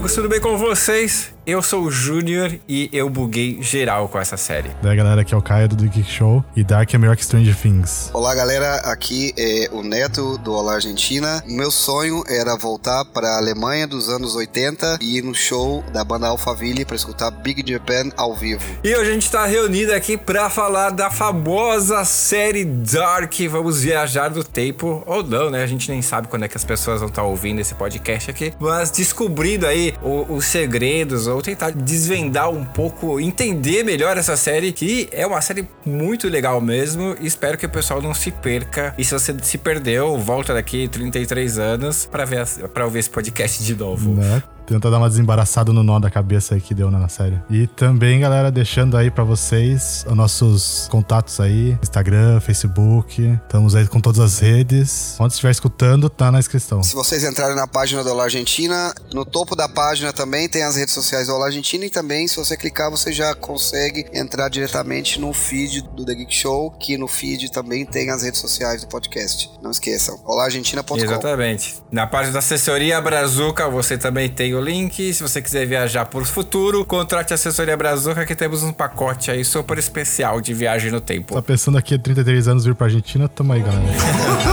maníacos, tudo bem com vocês? Eu sou o Júnior e eu buguei geral com essa série. Daí galera, aqui é o Caio do The Geek Show e Dark é melhor que Stranger Things. Olá galera, aqui é o Neto do Olá Argentina. Meu sonho era voltar para a Alemanha dos anos 80 e ir no show da banda Alphaville para escutar Big Japan ao vivo. E hoje a gente tá reunido aqui para falar da famosa série Dark. Vamos viajar do tempo, ou não, né? A gente nem sabe quando é que as pessoas vão estar tá ouvindo esse podcast aqui, mas descobrindo aí os segredos ou tentar desvendar um pouco, entender melhor essa série, que é uma série muito legal mesmo. Espero que o pessoal não se perca. E se você se perdeu, volta daqui 33 anos para ver para ouvir esse podcast de novo. Né? Tenta dar uma desembaraçada no nó da cabeça aí que deu na série. E também, galera, deixando aí para vocês os nossos contatos aí: Instagram, Facebook. Estamos aí com todas as redes. Onde estiver escutando, tá na inscrição. Se vocês entrarem na página do Olá Argentina, no topo da página também tem as redes sociais do Olá Argentina. E também, se você clicar, você já consegue entrar diretamente no feed do The Geek Show, que no feed também tem as redes sociais do podcast. Não esqueçam: olargentina.com. Exatamente. Na página da assessoria Brazuca, você também tem o o link. Se você quiser viajar por futuro, contrate a assessoria Brazuca que temos um pacote aí super especial de viagem no tempo. Tá pensando aqui 33 anos vir pra Argentina? Tamo aí, galera.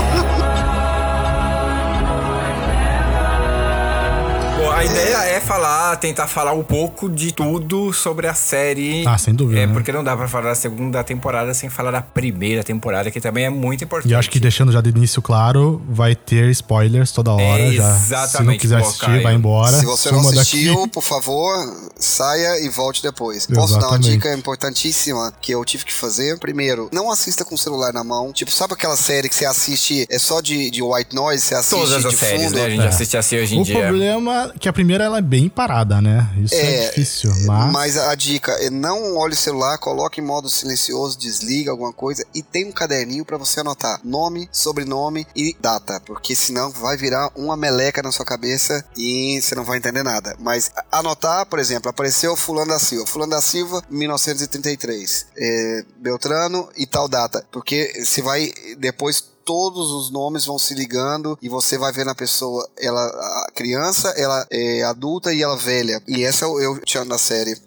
a ideia é falar, tentar falar um pouco de tudo sobre a série. Ah, sem dúvida. É, né? porque não dá pra falar da segunda temporada sem falar da primeira temporada, que também é muito importante. E acho que deixando já de início claro, vai ter spoilers toda hora. É, já. Exatamente. Se não quiser assistir, vai embora. Se você não assistiu, daqui. por favor, saia e volte depois. Exatamente. Posso dar uma dica importantíssima que eu tive que fazer? Primeiro, não assista com o celular na mão. Tipo, sabe aquela série que você assiste é só de, de white noise? Você assiste Todas as de séries, fundo? né? A gente é. assiste assim hoje em o dia. O problema é que a primeira ela é bem parada, né? Isso é, é difícil, mas... Mas a dica é não olhe o celular, coloque em modo silencioso, desliga alguma coisa e tem um caderninho para você anotar nome, sobrenome e data, porque senão vai virar uma meleca na sua cabeça e você não vai entender nada. Mas anotar, por exemplo, apareceu fulano da Silva, fulano da Silva, 1933, é, Beltrano e tal data, porque você vai depois todos os nomes vão se ligando e você vai vendo a pessoa, ela criança, ela é adulta e ela velha. E essa é o eu tirando da série.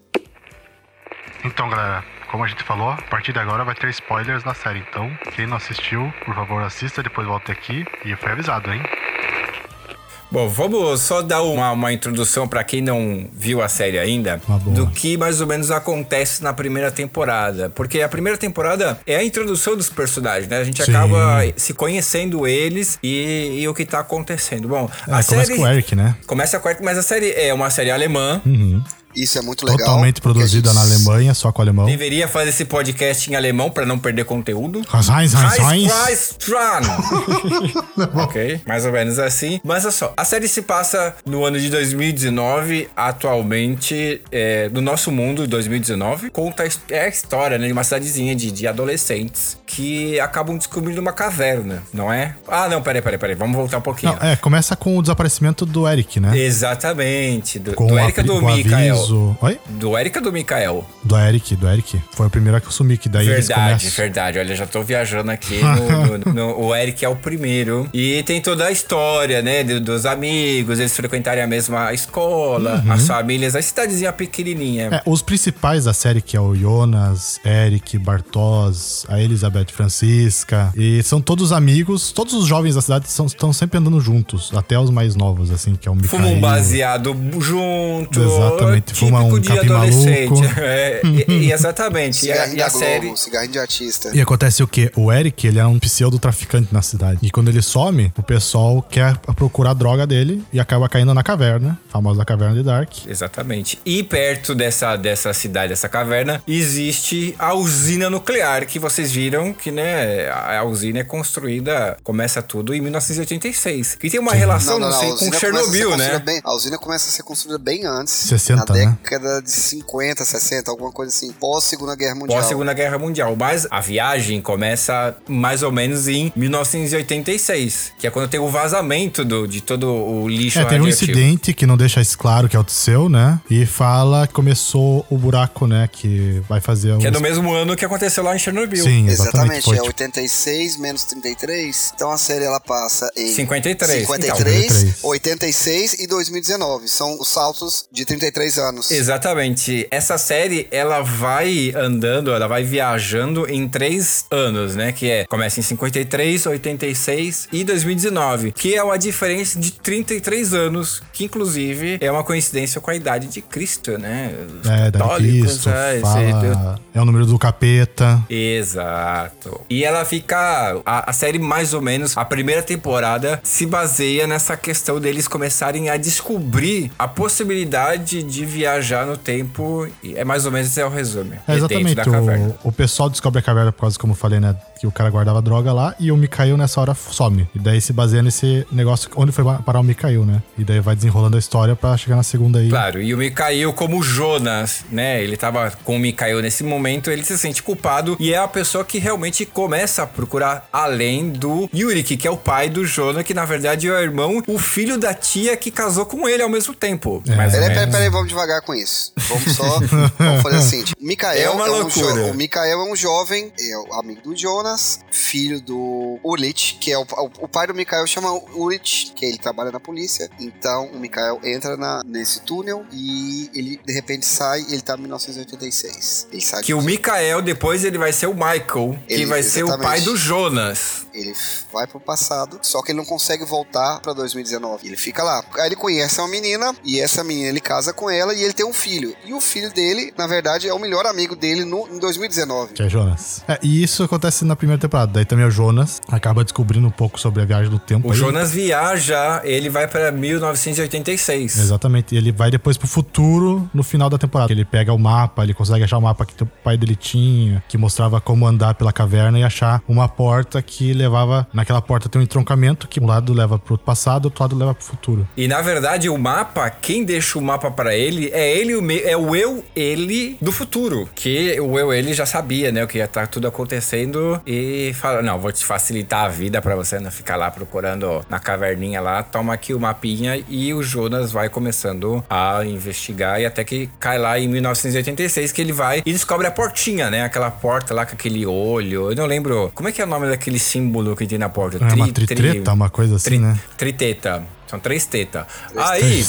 Então, galera, como a gente falou, a partir de agora vai ter spoilers na série. Então, quem não assistiu, por favor, assista, depois volta aqui. E foi avisado, hein? Bom, vamos só dar uma, uma introdução para quem não viu a série ainda do que mais ou menos acontece na primeira temporada. Porque a primeira temporada é a introdução dos personagens, né? A gente Sim. acaba se conhecendo eles e, e, o que tá acontecendo. Bom, é, a série. Começa com o Eric, né? Começa com o Eric, mas a série é uma série alemã. Uhum. Isso é muito legal. Totalmente produzida na Alemanha, só com alemão. Deveria fazer esse podcast em alemão para não perder conteúdo. Heinz, Heinz, Heinz. ok, mais ou menos assim. Mas olha só, a série se passa no ano de 2019, atualmente, é, no nosso mundo, 2019. Conta é a história né, de uma cidadezinha de, de adolescentes que acabam descobrindo uma caverna, não é? Ah, não, peraí, peraí, peraí. Vamos voltar um pouquinho. Não, é, começa com o desaparecimento do Eric, né? Exatamente. Do, com do Eric do Mikael. Oi? Do Eric ou do Mikael? Do Eric, do Eric. Foi o primeiro que eu sumi, que daí verdade, eles começam... Verdade, Olha, já tô viajando aqui. No, no, no, o Eric é o primeiro. E tem toda a história, né? Dos amigos, eles frequentarem a mesma escola, uhum. as famílias, a cidadezinha pequenininha. É, os principais da série, que é o Jonas, Eric, Bartos, a Elizabeth Francisca. E são todos amigos, todos os jovens da cidade estão sempre andando juntos, até os mais novos, assim, que é o Mikael. Fumam baseado junto. Exatamente fuma um de adolescente. É, e, e exatamente. e a, e a Globo, série. Cigarrinho de artista. E acontece o quê? O Eric, ele é um pseudo traficante na cidade. E quando ele some, o pessoal quer procurar a droga dele e acaba caindo na caverna, a famosa caverna de Dark. Exatamente. E perto dessa, dessa cidade, dessa caverna, existe a usina nuclear que vocês viram que, né, a usina é construída, começa tudo em 1986. Que tem uma Sim. relação, não, não, não, sei, com Chernobyl, né? Bem, a usina começa a ser construída bem antes. 60, né? década de 50, 60, alguma coisa assim, pós Segunda Guerra Mundial. Pós Segunda Guerra Mundial, mas a viagem começa mais ou menos em 1986, que é quando tem o vazamento do, de todo o lixo É, tem um incidente que não deixa isso claro que é o seu, né? E fala que começou o buraco, né, que vai fazer Que é no mesmo ano que aconteceu lá em Chernobyl. Sim, exatamente. Exatamente, foi, é tipo- 86 menos 33. Então a série ela passa em 53. 53, 53. 86 e 2019. São os saltos de 33 anos. Exatamente. Essa série, ela vai andando, ela vai viajando em três anos, né? Que é, começa em 53, 86 e 2019. Que é uma diferença de 33 anos, que inclusive é uma coincidência com a idade de Cristo, né? Os É, da Cristo, é, esse- fala, é o número do capeta. Exato. E ela fica. A, a série, mais ou menos, a primeira temporada se baseia nessa questão deles começarem a descobrir a possibilidade de viajar no tempo. E é mais ou menos esse é o resumo. É, exatamente. O, o pessoal descobre a caverna por causa, como eu falei, né? Que o cara guardava droga lá e o Mikael nessa hora some. E daí se baseia nesse negócio onde foi parar o Mikael, né? E daí vai desenrolando a história pra chegar na segunda aí. Claro, e o Mikael, como Jonas, né? Ele tava com o Mikael nesse momento, ele se sente culpado e é a pessoa que realmente começa a procurar além do Yurik, que é o pai do Jonas, que na verdade é o irmão, o filho da tia que casou com ele ao mesmo tempo. É. Peraí, peraí, peraí, vamos devagar com isso. Vamos só vamos fazer assim. O Mikael É uma um jo- loucura. o Mikael é um jovem, é o amigo do Jonas, filho do Ulit, que é o, o, o pai do Mikael chama Ulit, que ele trabalha na polícia. Então o Mikael entra na, nesse túnel e ele de repente sai e ele tá em 1986. Ele sai Que o Mikael depois ele vai ser o Michael, que Ele- vai ser o exatamente. pai do Jonas. Ele vai pro passado, só que ele não consegue voltar pra 2019. Ele fica lá. Aí ele conhece uma menina e essa menina ele casa com ela e ele tem um filho. E o filho dele, na verdade, é o melhor amigo dele no, em 2019. Que é Jonas. É, e isso acontece na primeira temporada. Daí também o Jonas acaba descobrindo um pouco sobre a viagem do tempo. O aí. Jonas viaja, ele vai pra 1986. Exatamente. E ele vai depois pro futuro no final da temporada. Ele pega o mapa, ele consegue achar o mapa que o pai dele tinha, que mostrava como andar pela caverna e achar uma porta que levava. Naquela porta tem um entroncamento que um lado leva pro passado, outro lado leva pro futuro. E na verdade o mapa, quem deixa o mapa pra ele é ele o é o eu ele do futuro, que o eu ele já sabia, né, o que ia estar tudo acontecendo e fala: "Não, vou te facilitar a vida pra você não ficar lá procurando na caverninha lá, toma aqui o mapinha" e o Jonas vai começando a investigar e até que cai lá em 1986 que ele vai e descobre a portinha, né, aquela porta lá com aquele olho. Eu não lembro, como é que é o nome daquele símbolo que tem na porta? É uma Tri- tri- uma coisa assim, Tri- né? Triteta. São três tetas. Aí,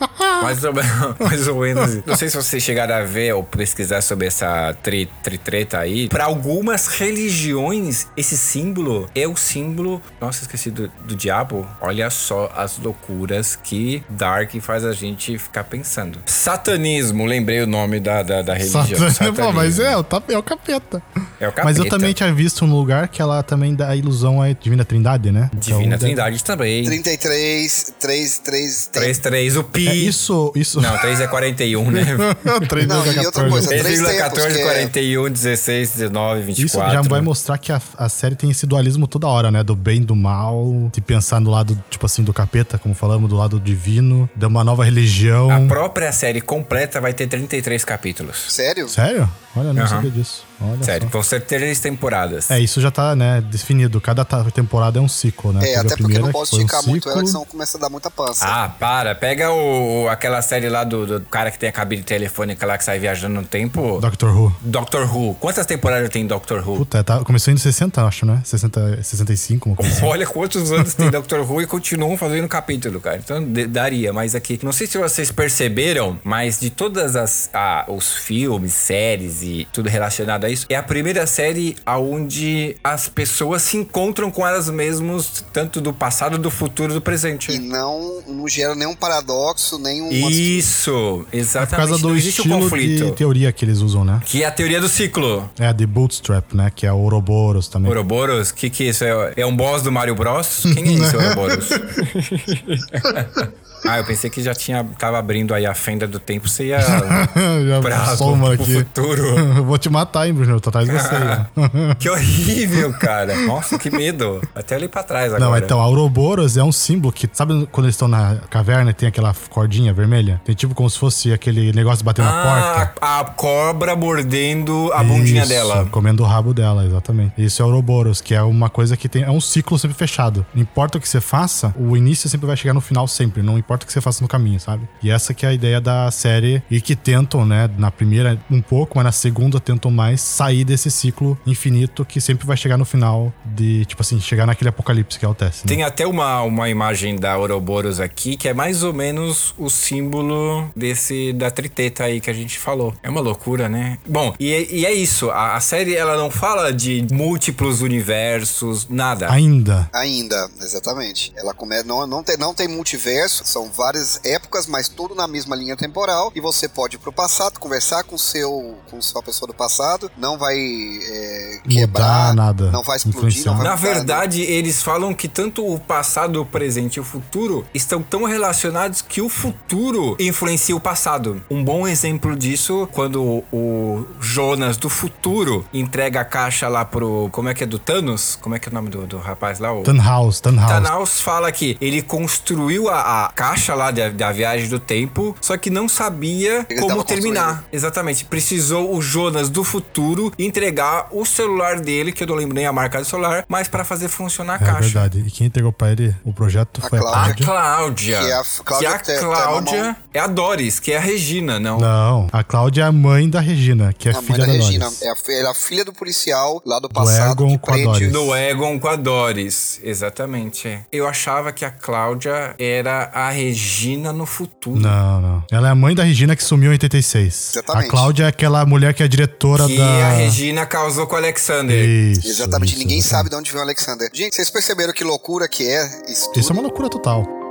mais ou, menos, mais ou menos. Não sei se vocês chegaram a ver ou pesquisar sobre essa tri, tritreta aí. Para algumas religiões, esse símbolo é o símbolo. Nossa, esqueci do, do diabo. Olha só as loucuras que Dark faz a gente ficar pensando. Satanismo, lembrei o nome da, da, da religião. Satan- Pô, mas Satanismo. é, é o capeta. É o capeta. Mas eu também tinha visto um lugar que ela também dá a ilusão à Divina Trindade, né? Divina Então, Trindade também. 33, 3, 3, 3, 3, o pi. É isso, isso. Não, 3 é 41, né? Três Não, vezes e outra 14. coisa, três 3,14, tempos, que é- 41, 16, 19, 24. Isso já vai mostrar que a, a série tem esse dualismo toda hora, né? Do bem e do mal, de pensar no lado, tipo assim, do capeta, como falamos, do lado divino, de uma nova religião. A própria série completa vai ter 33 capítulos. Sério? Sério? Olha, eu não Aham. sabia disso. Olha Sério, só. vão ser três temporadas. É, isso já tá, né, definido. Cada temporada é um ciclo, né? É, até porque não posso foi um esticar muito ela, ciclo. que senão começa a dar muita pança. Ah, para. Pega o, o- aquela série lá do, do cara que tem a cabine telefônica lá que sai viajando no tempo. Doctor Who. Doctor Who. Quantas temporadas tem Doctor Who? Puta, tá, começou em 60, acho, né? 60, 65, uma coisa assim. Olha quantos anos tem Doctor Who e continuam fazendo capítulo, cara. Então de- daria, mas aqui. Não sei se vocês perceberam, mas de todas as ah, os filmes, séries e tudo relacionado a isso, é a primeira série aonde as pessoas se encontram com elas mesmas, tanto do passado, do futuro e do presente. E não, não gera nenhum paradoxo, nenhum. Isso, É por exatamente. causa do não existe um estilo conflito. de teoria que eles usam, né? Que é a teoria do ciclo. É a de Bootstrap, né? Que é o Ouroboros também. Ouroboros, o que que é isso? É, é um boss do Mario Bros? Quem é esse Ouroboros? ah, eu pensei que já tinha, tava abrindo aí a fenda do tempo, você ia Já pra, soma pro, pro aqui. futuro. Eu Vou te matar, hein, Bruno? Eu tô atrás de você. que horrível, cara. Nossa, que medo. Até ali pra trás agora. Não, então, a Ouroboros é um símbolo que, sabe quando eles estão na caverna e tem aquela cordinha vermelha? Tem tipo como se fosse aquele negócio de bater na Ah, porta. a, cobra mordendo a bundinha Isso, dela. Comendo o rabo dela, exatamente. Isso é Ouroboros, que é uma coisa que tem. É um ciclo sempre fechado. Não importa o que você faça, o início sempre vai chegar no final sempre. Não importa o que você faça no caminho, sabe? E essa que é a ideia da série. E que tentam, né? Na primeira um pouco, mas na segunda tentam mais sair desse ciclo infinito que sempre vai chegar no final de, tipo assim, chegar naquele apocalipse que é o teste. né? Tem até uma, uma imagem da Ouroboros aqui, que é mais ou menos o símbolo desse da triteta aí que a gente falou. É uma loucura, né? Bom, e, é- e é isso. A, a série, ela não fala de múltiplos universos, nada. Ainda. Ainda, exatamente. Ela começa. Não, não, tem, não tem multiverso, são várias épocas, mas tudo na mesma linha temporal. E você pode ir pro passado, conversar com seu com sua pessoa do passado. Não vai é, quebrar, nada, não vai explodir, não influenciar. vai Na mudar, né? verdade, eles falam que tanto o passado, o presente e o futuro estão tão relacionados que o futuro influencia o passado. Um bom exemplo disso, quando o Jonas do futuro entrega a caixa lá pro. Como é que é? Do Thanos? Como é que é o nome do, do rapaz lá? O... Tannhaus, Tannhaus. Thanos fala que ele construiu a, a caixa lá da, da viagem do tempo, só que não sabia Ele como terminar. Exatamente. Precisou o Jonas do futuro entregar o celular dele, que eu não lembro nem a marca do celular, mas pra fazer funcionar a É caixa. verdade. E quem entregou pra ele o projeto A foi a Cláudia. A Cláudia. Que é a Cláudia Que a. Cláudia é a Doris, que é a Regina, não? Não, a Cláudia é a mãe da Regina, que é A mãe filha da da, Regina. Doris. É a, ela é a filha do policial lá do passado Egon que com a. Doris. Do Egon com a Doris, exatamente. Eu achava que a Cláudia era a Regina no futuro. Não, não. Ela é a mãe da Regina que sumiu em 86. Exatamente. A Cláudia é aquela mulher que é a diretora Que da. a Regina causou com o Alexander. Isso, Exatamente, isso, ninguém exatamente. sabe de onde veio o Alexander. Gente, vocês perceberam que loucura que é isso tudo? Isso é uma loucura total.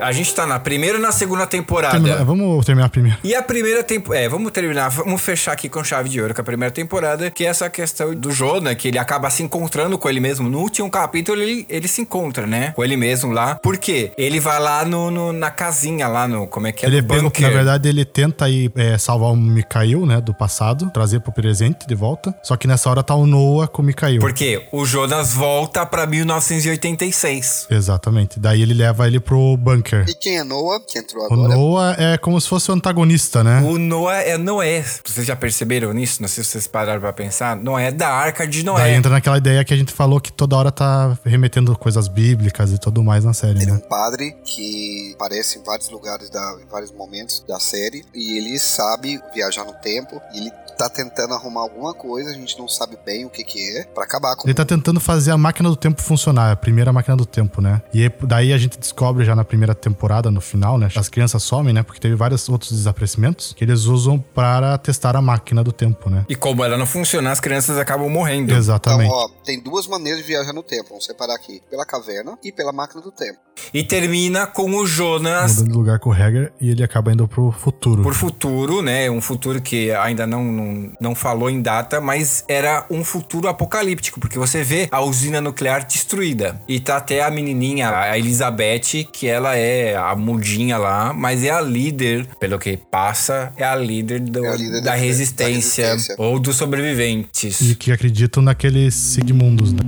A gente tá na primeira e na segunda temporada. Termina- Vamos terminar primeiro. E a primeira temporada. É, vamos terminar. Vamos fechar aqui com chave de ouro com a primeira temporada, que é essa questão do Jonah, que ele acaba se encontrando com ele mesmo. No último capítulo, ele, ele se encontra, né? Com ele mesmo lá. Por quê? Ele vai lá no, no- na casinha, lá no. Como é que é? Ele pega, bunker. na verdade, ele tenta aí é, salvar o Mikhail, né, do passado, trazer pro presente de volta. Só que nessa hora tá o Noah com o Mikhail. Porque o Jonas volta pra 1986. Exatamente. Daí ele leva ele pro bunker. E quem é Noah, que entrou O agora? Noah é como se fosse o antagonista, né? O Noé é Noé. Vocês já perceberam nisso? Não sei se vocês pararam pra pensar. Noé é da arca de Daí Noé. entra naquela ideia que a gente falou que toda hora tá remetendo coisas bíblicas e tudo mais na série, Ele é né? um padre que aparece em vários lugares, da, em vários momentos da série. E ele sabe viajar no tempo. E ele tá tentando arrumar alguma coisa, a gente não sabe bem o que que é, pra acabar com Ele tá tentando fazer a máquina do tempo funcionar, a primeira máquina do tempo, né? E aí, daí a gente descobre já na primeira temporada, no final, né? As crianças somem, né? Porque teve vários outros desaparecimentos que eles usam para testar a máquina do tempo, né? E como ela não funciona, as crianças acabam morrendo. Então, Exatamente. ó, tem duas maneiras de viajar no tempo. Vamos separar aqui. Pela caverna e pela máquina do tempo. E termina com o Jonas Mudando de lugar com o Hager e ele acaba indo pro futuro. por futuro, né? Um futuro que ainda não, não, não falou em data, mas era um futuro apocalíptico, porque você vê a usina nuclear destruída. E tá até a menininha, a Elizabeth, que ela é a mudinha lá, mas é a líder, pelo que passa, é a líder, do- É a líder da, da- resistência, da resistência. ou dos sobreviventes. E que acreditam naqueles Sigmundos, né?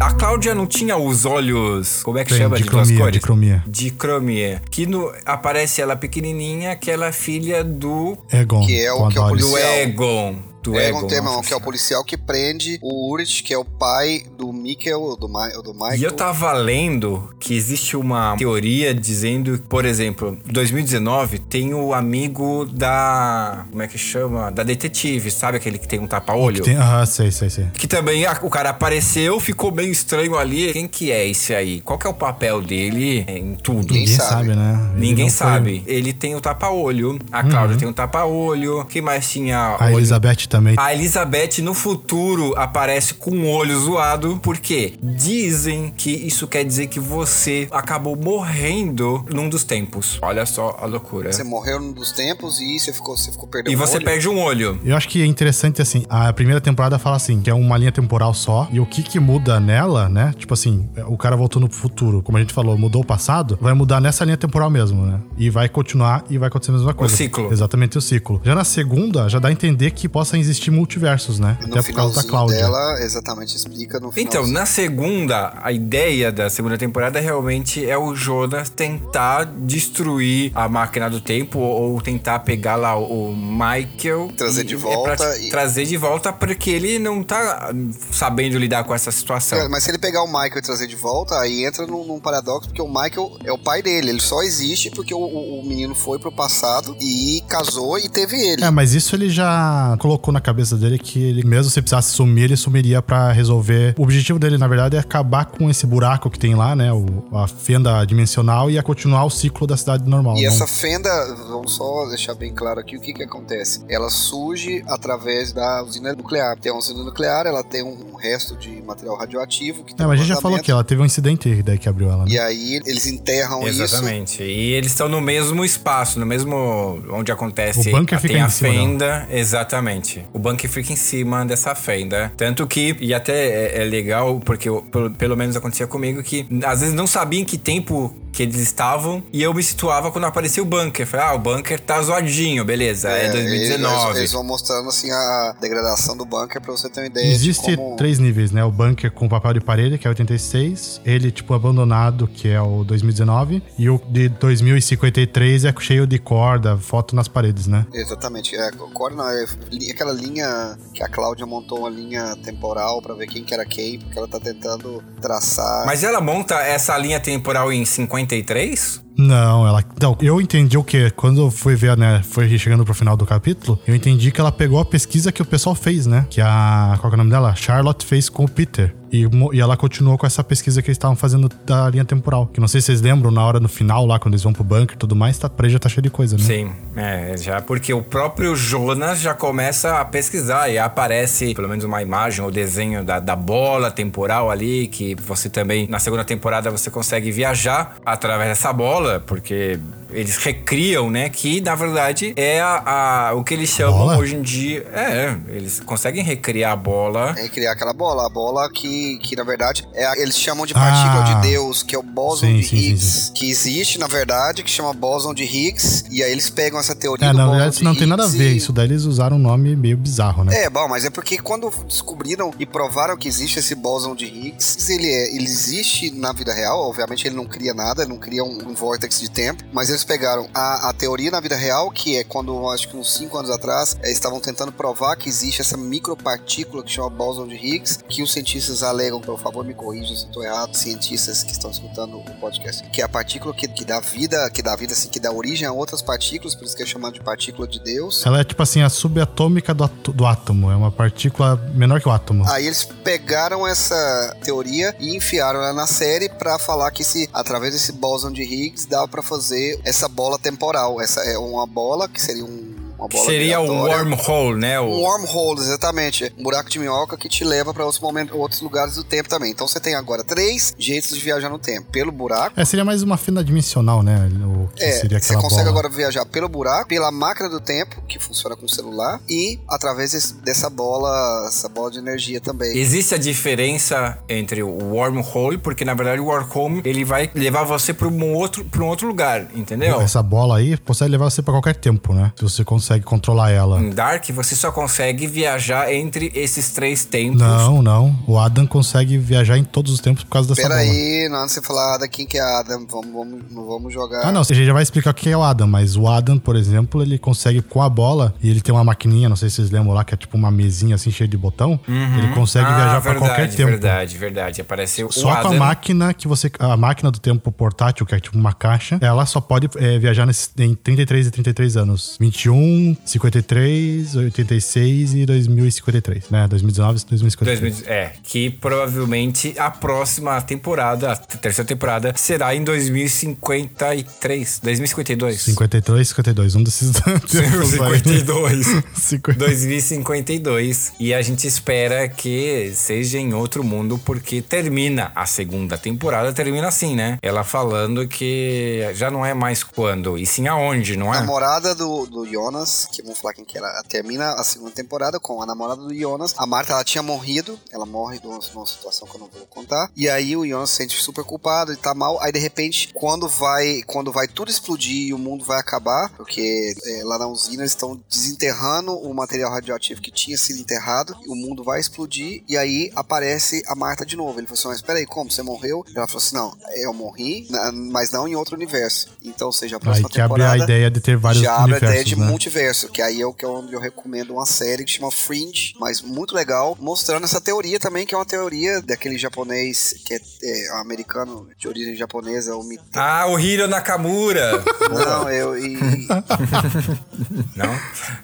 A Cláudia não tinha os olhos, como é que Tem, chama? de De, cromia, cores? de cromia. De cromia. Que no, aparece ela pequenininha, que ela é filha do Egon. Que é o- a que é o Doris. Do Policial. Egon. Do Egon Egon. Nossa que é o policial que prende o Ulrich, que é o pai do Mikkel, ou do, Ma do Michael. E eu tava lendo que existe uma teoria dizendo, por exemplo, 2019 tem o amigo da. Como é que chama? Da detetive, sabe aquele que tem um tapa-olho? Tem, aham, sei, sei, sei. Que também ah, o cara apareceu, ficou meio estranho ali. Quem que é esse aí? Qual que é o papel dele em tudo? Ninguém Ninguém sabe. sabe, né? Ele Ninguém não foi- sabe. Ele tem o tapa-olho. A Cláudia tem o tapa-olho. Quem mais tinha A olho? Elizabeth também. A Elizabeth no futuro aparece com um olho zoado, porque dizem que isso quer dizer que você acabou morrendo num dos tempos. Olha só a loucura. Você morreu num dos tempos e você ficou, você ficou perdendo E você o olho. perde um olho. Eu acho que é interessante, assim, a primeira temporada fala assim, que é uma linha temporal só, e o que que muda nela, né? Tipo assim, o cara voltou no futuro, como a gente falou, mudou o passado, vai mudar nessa linha temporal mesmo, né? E vai continuar e vai acontecer a mesma coisa. ciclo. Exatamente o ciclo. Já na segunda, já dá a entender que possa existir multiversos, né? No Até por causa da Cláudia. dela, exatamente, explica no final. Então, na segunda, a ideia da segunda temporada realmente é o Jonas tentar destruir a máquina do tempo ou tentar pegar lá o Michael. Trazer e- de é volta pra e- Trazer de volta porque ele não tá sabendo lidar com essa situação. É, Mas se ele pegar o Michael e trazer de volta, aí entra num, num paradoxo, porque o Michael é o pai dele. Ele só existe porque o, o- o menino foi pro passado e casou e teve ele. É, mas isso ele já colocou na cabeça dele que ele, mesmo se precisasse sumir, ele sumiria pra resolver. O objetivo dele, na verdade, é acabar com esse buraco que tem lá, né? O, a fenda dimensional e a continuar o ciclo da cidade normal. E né? essa fenda, vamos só deixar bem claro aqui o que que acontece. Ela surge através da usina nuclear. Tem uma usina nuclear, ela tem um resto de material radioativo que tem É, um mas a gente já falou que ela teve um incidente daí que abriu ela, né? E aí eles enterram isso. Exatamente. E eles estão no mesmo espaço, no mesmo onde acontece. O bunker tem fica a em cima fenda, exatamente. O bunker fica em cima dessa fenda. Tanto que, e até é, é legal, porque eu- pelo, pelo menos acontecia comigo, que às vezes não sabia em que tempo que eles estavam e eu me situava quando aparecia o bunker. Falei, ah, o bunker tá zoadinho, beleza, é, eles- 2019. Eles, vão mostrando assim a degradação do bunker pra você ter uma ideia Existe de como... três níveis, né? O bunker com papel de parede, que é 86. Ele, tipo, abandonado, que é o 2019. E o de 2053 é cheio de corda, foto nas paredes, né? Exatamente. É, agora não, é aquela linha que a Cláudia montou uma linha temporal pra ver quem que era quem, porque ela tá tentando traçar. Mas ela monta essa linha temporal em 53? Não, ela. Então, eu entendi o que? Quando eu fui ver, né? Foi chegando pro final do capítulo, eu entendi que ela pegou a pesquisa que o pessoal fez, né? Que a. Qual é o nome dela? Charlotte fez com o Peter. E, e ela continuou com essa pesquisa que eles estavam fazendo da linha temporal. Que não sei se vocês lembram, na hora no final, lá, quando eles vão pro bunker e tudo mais, tá, pra já tá cheio de coisa, né? Sim, é, já porque o próprio Jonas já começa a pesquisar e aparece pelo menos uma imagem ou desenho da, da bola temporal ali, que você também, na segunda temporada, você consegue viajar através dessa bola, porque eles recriam, né, que na verdade é a, a- o que eles chamam Bola? hoje em dia. É, eles conseguem recriar a bola. É criar aquela bola, a bola que, que na verdade é a- eles chamam de partícula Ah. de Deus, que é o bóson Sim, de sim, sim, Higgs, sim. que existe na verdade, que chama bóson de Higgs, e aí eles pegam essa teoria É, do na verdade, de isso não tem nada a ver. e- Isso daí eles usaram um nome meio bizarro, né? É, bom, mas é porque quando descobriram e provaram que existe esse bóson de Higgs, ele, é, ele existe na vida real, obviamente ele não cria nada, ele não cria um, um vórtex de tempo, mas eles pegaram a, a teoria na vida real, que é quando, acho que uns 5 anos atrás, eles estavam tentando provar que existe essa micropartícula que chama bóson de Higgs, que os cientistas alegam, por favor me corrijam se eu tô errado, cientistas que estão escutando o podcast, que é a partícula que, que dá vida, que dá vida assim, que dá origem a outras partículas, por isso que é chamado de partícula de Deus. Ela é tipo assim, a subatômica do, do átomo. É uma partícula menor que o átomo. Aí eles pegaram essa teoria e enfiaram ela na série pra falar que se através desse bóson de Higgs dá pra fazer essa bola temporal. Essa é uma bola que seria um, uma bola seria um aleatória. wormhole, né? Um O, wormhole, exatamente. Um buraco de minhoca que te leva pra outros momentos, outros lugares do tempo também. Então você tem agora três jeitos de viajar no tempo: pelo buraco. É, seria mais uma fenda dimensional, né? O que É, seria você aquela consegue bola. agora viajar pelo buraco, pela máquina do tempo, que funciona com celular, e através desse- dessa bola, essa bola de energia também. Existe a diferença entre o wormhole, porque na verdade o wormhole ele vai levar você para um outro, para um outro lugar, entendeu? Essa bola aí consegue levar você pra qualquer tempo, né? Se você consegue controlar ela. Em Dark você só consegue viajar entre esses três tempos. Não, não. O Adam consegue viajar em todos os tempos por causa dessa Pera bola. aí, não, você falar Adam, quem que é Adam? Vamos, vamos, não vamos jogar. Ah, não, a gente já vai explicar o que é o Adam, mas o Adam, por exemplo, ele consegue com a bola e ele tem uma maquininha, não sei se vocês lembram lá, que é tipo uma mesinha assim cheia de botão. Ele consegue Ah, viajar pra verdade, qualquer tempo. verdade, verdade. Apareceu Só o com a Adam. máquina que você. A máquina do tempo portátil, que é tipo uma caixa, ela só pode é, viajar nesse, em 33 e 33 anos. 21, 53, 86 e 2053, né? 2019 e 2053. 2000 é, que provavelmente a próxima temporada, a terceira temporada, será em 2053, 2052. 53 e 52, um desses aí. 52. 50. 2052. E a gente espera que seja em outro mundo, porque termina a segunda temporada, termina assim, né? Ela falando que já não é mais quando, e sim aonde, não A é? namorada do, do Jonas Jonas, que vamos falar quem que era. Termina a segunda temporada com a namorada do Jonas. A Marta, ela tinha morrido, ela morre numa, numa situação que eu não vou contar. E aí o Jonas se sente super culpado e tá mal. Aí de repente, quando vai, quando vai tudo explodir e o mundo vai acabar, porque é, lá na usina eles estão desenterrando o material radioativo que tinha sido enterrado, o mundo vai explodir e aí aparece a Marta de novo. Ele falou assim: Mas peraí, como? Você morreu? Ela falou assim: Não, eu morri, mas não em outro universo. Então, ou seja, a próxima aí que temporada. Abre a ideia de ter vários já abre a ideia de né? multiverso, que aí é o que é onde eu recomendo uma série que chama Fringe, mas muito legal, mostrando essa teoria também, que é uma teoria daquele japonês que é, é americano de origem japonesa, o Mita. Ah, o Hiro Nakamura! não, eu. E... não?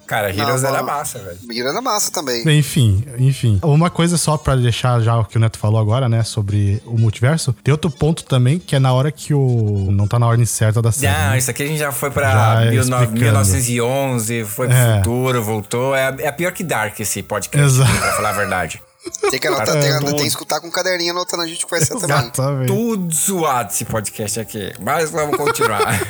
Cara, Heroes era massa, velho. Hiro era massa também. Enfim, enfim. Uma coisa só pra deixar já o que o Neto falou agora, né, sobre o multiverso, tem outro ponto também, que é na hora que o. Não tá na ordem certa da série. Ah, né? isso aqui a gente já foi pra já 1911, foi pro é. futuro, voltou. É, é pior que Dark esse podcast, Exato. pra falar a verdade. Tem que anotar, tem, tem, que escutar com um caderninho anotando a gente conversar também. Exatamente. Tudo zoado esse podcast aqui. Mas vamos continuar.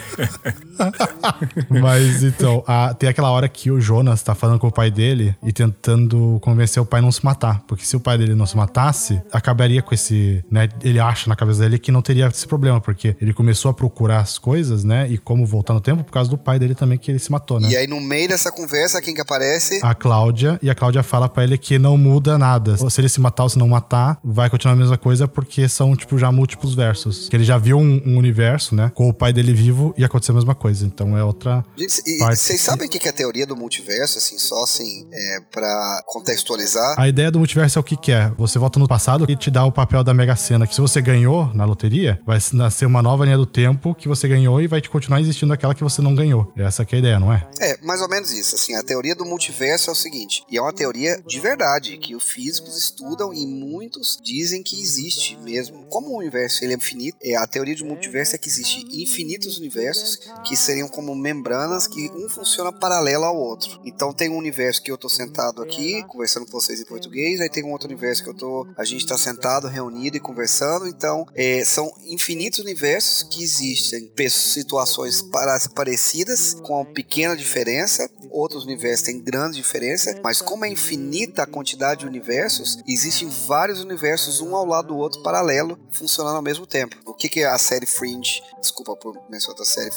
Mas então, a, tem aquela hora que o Jonas tá falando com o pai dele e tentando convencer o pai a não se matar. Porque se o pai dele não se matasse, acabaria com esse. Né, ele acha na cabeça dele que não teria esse problema, porque ele começou a procurar as coisas, né? E como voltar no tempo, por causa do pai dele também, que ele se matou, né? E aí, no meio dessa conversa, quem que aparece? A Cláudia. E a Cláudia fala para ele que não muda nada. Se ele se matar ou se não matar, vai continuar a mesma coisa, porque são, tipo, já múltiplos versos. Que ele já viu um, um universo, né? Com o pai dele vivo e aconteceu a mesma coisa. Então é outra. Gente, vocês sabem o que é a teoria do multiverso, assim, só assim, é, pra contextualizar? A ideia do multiverso é o que, que é? Você volta no passado e te dá o papel da Mega Sena, que se você ganhou na loteria, vai nascer uma nova linha do tempo que você ganhou e vai te continuar existindo aquela que você não ganhou. Essa que é a ideia, não é? É, mais ou menos isso. Assim, a teoria do multiverso é o seguinte, e é uma teoria de verdade, que os físicos estudam e muitos dizem que existe mesmo. Como o universo ele é infinito, é, a teoria do multiverso é que existe infinitos universos que seriam como membranas que um funciona paralelo ao outro. Então tem um universo que eu tô sentado aqui, conversando com vocês em português, aí tem um outro universo que eu tô, a gente tá sentado, reunido e conversando. Então é, são infinitos universos que existem situações parecidas com uma pequena diferença, outros universos têm grande diferença, mas como é infinita a quantidade de universos, existem vários universos um ao lado do outro paralelo, funcionando ao mesmo tempo. O que, que é a série Fringe? Desculpa por mencionar a série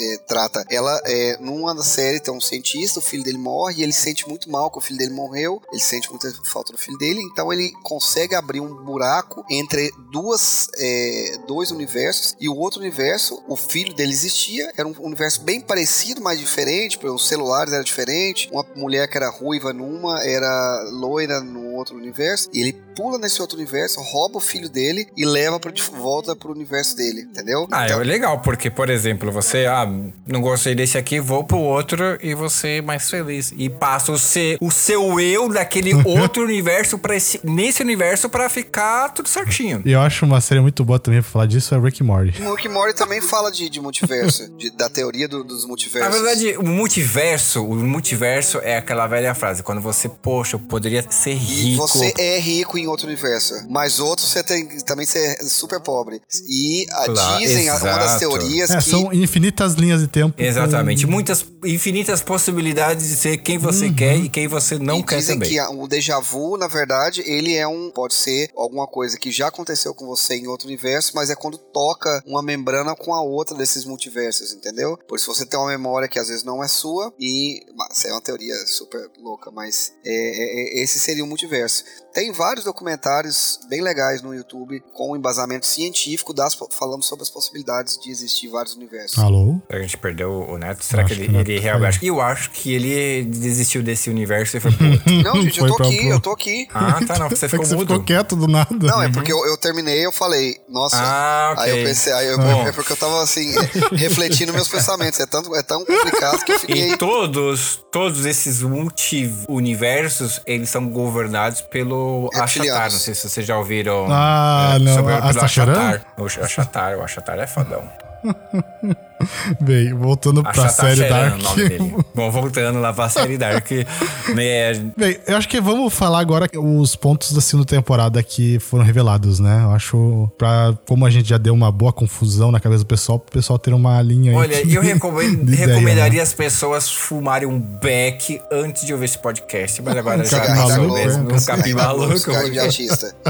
é, trata. Ela, é, numa da série, tem um cientista, o filho dele morre e ele sente muito mal que o filho dele morreu, ele sente muita falta do filho dele, então ele consegue abrir um buraco entre duas, é, dois universos e o outro universo, o filho dele existia, era um universo bem parecido, mas diferente, os celulares eram diferentes, uma mulher que era ruiva numa, era loira no outro universo, e ele pula nesse outro universo, rouba o filho dele e leva pra, de volta pro universo dele, entendeu? Ah, então, é legal, porque, por exemplo, você, ah, não gostei desse aqui, vou pro outro e você mais feliz. E passa o, ser, o seu eu daquele outro universo para esse, nesse universo para ficar tudo certinho. E eu acho uma série muito boa também pra falar disso é Rick Morty. O Rick Morty também fala de, de multiverso, de, da teoria do, dos multiversos. Na verdade, o multiverso, o multiverso é aquela velha frase, quando você, poxa, eu poderia ser rico. Você é rico em outro universo, mas outro você tem também ser super pobre. E claro, dizem, exato. uma das teorias é, que... São infinitas linhas de tempo. Exatamente. Com... Muitas, infinitas possibilidades de ser quem você uhum. quer e quem você não e quer dizem também. que o déjà vu, na verdade, ele é um. Pode ser alguma coisa que já aconteceu com você em outro universo, mas é quando toca uma membrana com a outra desses multiversos, entendeu? Por isso você tem uma memória que às vezes não é sua e. Mas é uma teoria super louca, mas é, é, é esse seria o multiverso. this Tem vários documentários bem legais no YouTube com embasamento científico das, falando sobre as possibilidades de existir vários universos. Alô? A gente perdeu o Neto. Será que ele, que ele realmente. Eu acho que ele desistiu desse universo e foi pro outro. Não, gente, eu tô aqui, eu tô aqui. Ah, tá, não. Você é ficou você mudo. ficou quieto do nada. Não, é porque eu, eu terminei eu falei, nossa. Ah, okay. Aí eu pensei, aí eu, é porque eu tava assim, refletindo meus pensamentos. É, tanto, é tão complicado que eu fiquei. E todos, todos esses multi-universos, eles são governados pelo Achatar. Não sei se vocês já ouviram. Ah, é, não. Sobre, pelo Achatar. O Achatar, o Achatar é fodão. Bem, voltando pra Achata série Sharan, Dark. o nome dele. Bom, voltando lá pra série Dark. né, Bem, eu acho que vamos falar agora os pontos da segunda temporada que foram revelados, né? Eu acho, pra, como a gente já deu uma boa confusão na cabeça do pessoal, pro pessoal ter uma linha aí. Olha, eu recomendo- de ideia, recomendaria né? as pessoas fumarem um beck antes de ouvir esse podcast, mas agora Um já capim passou maluco, mesmo. é. Um capim maluco.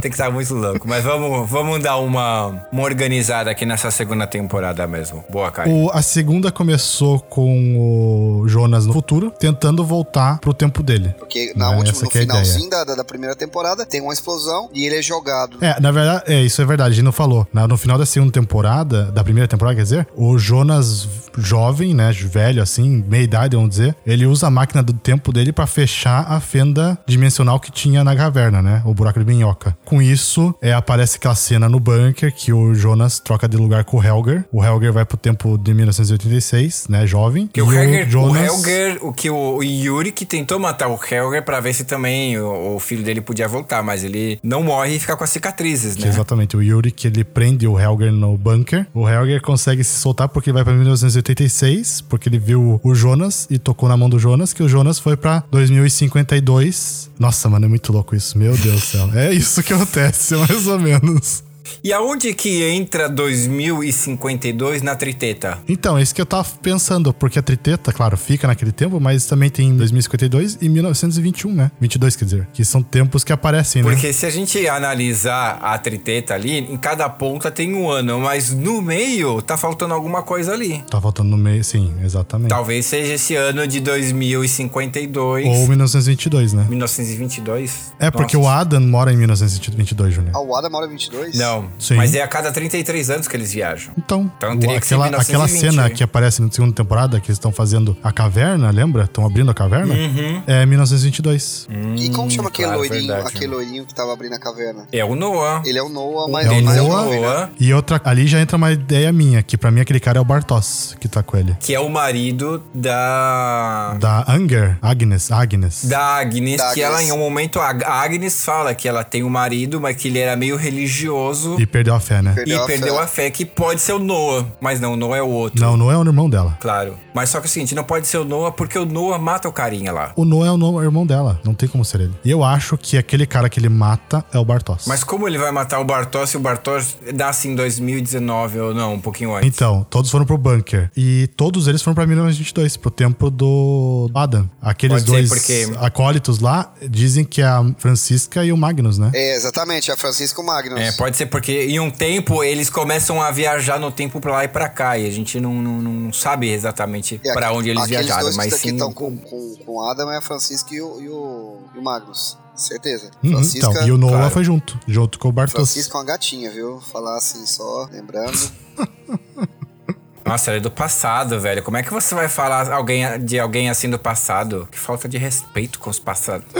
Tem que estar muito louco. Mas vamos, vamos dar uma, uma organizada aqui nessa segunda temporada mesmo. Boa. O- a segunda começou com o Jonas no futuro, tentando voltar pro tempo dele. Porque na Né, última, no é finalzinho da, da, primeira temporada, tem uma explosão e ele é jogado. É, na verdade, é, isso é verdade, a gente não falou. Na- no final da segunda temporada, da primeira temporada, quer dizer, o Jonas jovem, né, velho assim, meia idade, vamos dizer, ele usa a máquina do tempo dele pra fechar a fenda dimensional que tinha na caverna, né, o buraco de minhoca. Com isso, é, aparece aquela cena no bunker que o Jonas troca de lugar com o Helger. O Helger vai pro tempo de 1986, né, jovem. Que o, Helger, o Jonas- Helger, o que o, o Yuri que tentou matar o Helger pra ver se também o, o filho dele podia voltar, mas ele não morre e fica com as cicatrizes, Que né? Exatamente, o Yuri que ele prende o Helger no bunker. O Helger consegue se soltar porque ele vai pra 1986, porque ele viu o Jonas e tocou na mão do Jonas, que o Jonas foi pra 2052. Nossa, mano, é muito louco isso. Meu Deus do céu. É isso que acontece, mais ou menos. E aonde que entra 2052 na triteta? Então, é isso que eu tava pensando, porque a triteta, claro, fica naquele tempo, mas também tem 2052 e 1921, né? 22, quer dizer, que são tempos que aparecem, né? Porque se a gente analisar a triteta ali, em cada ponta tem um ano, mas no meio tá faltando alguma coisa ali. Tá faltando no meio, sim, exatamente. Talvez seja esse ano de 2052. Ou 1922, né? 1922? É, porque Nossa. o Adam mora em 1922, Júnior. Ah, o Adam mora 22? Não, Sim. mas é a cada 33 anos que eles viajam. Então, Então o- aquela, 1920, aquela cena né? que aparece na segunda temporada, que eles estão fazendo a caverna, lembra? Estão abrindo a caverna? Uhum. É 1922. E como chama aquele claro, loirinho, verdade. aquele loirinho que tava abrindo a caverna? É o Noah. Ele é o Noah, mas É o ele é o Noah. né? Noah, E outra, ali já entra uma ideia minha, que pra mim aquele cara é o Bartos, que tá com ele. que é o marido da. Da Anger, Agnes, Agnes. Da Agnes, Da que ela Agnes. em um momento. A a Agnes fala que ela tem um marido, mas que ele era meio religioso E perdeu a fé, né? Perdeu e a perdeu fé. a fé, que pode ser o Noah. Mas não, o Noah é o outro. Não, não é o irmão dela. Claro. Mas só que é o seguinte, não pode ser o Noah porque o Noah mata o carinha lá. O Noah é o no- irmão dela, não tem como ser ele. E eu acho que aquele cara que ele mata é o Bartos. Mas como ele vai matar o Bartos se o Bartos nasce em 2019 ou não, um pouquinho antes? Então, todos foram pro bunker. E todos eles foram pra 1922, pro tempo do Adam. Aqueles Pode dois porque- acólitos lá dizem que é a Francisca e o Magnus, né? É, exatamente, é Francisco Magnus. É, pode ser porque em um tempo eles começam a viajar no tempo pra lá e pra cá. E a gente não, não, não sabe exatamente É, pra onde eles viajaram. dois Mas que sim. estão com, com, com o Adam é a Francisco e o, e o, e o Magnus. Certeza. Uhum, Francisca, então, e o Noah claro. foi junto, junto com o Bartos. Francisco é uma gatinha, viu? Falar assim só, lembrando. Nossa, ela é do passado, velho. Como é que você vai falar alguém, de alguém assim do passado? Que falta de respeito com os passados.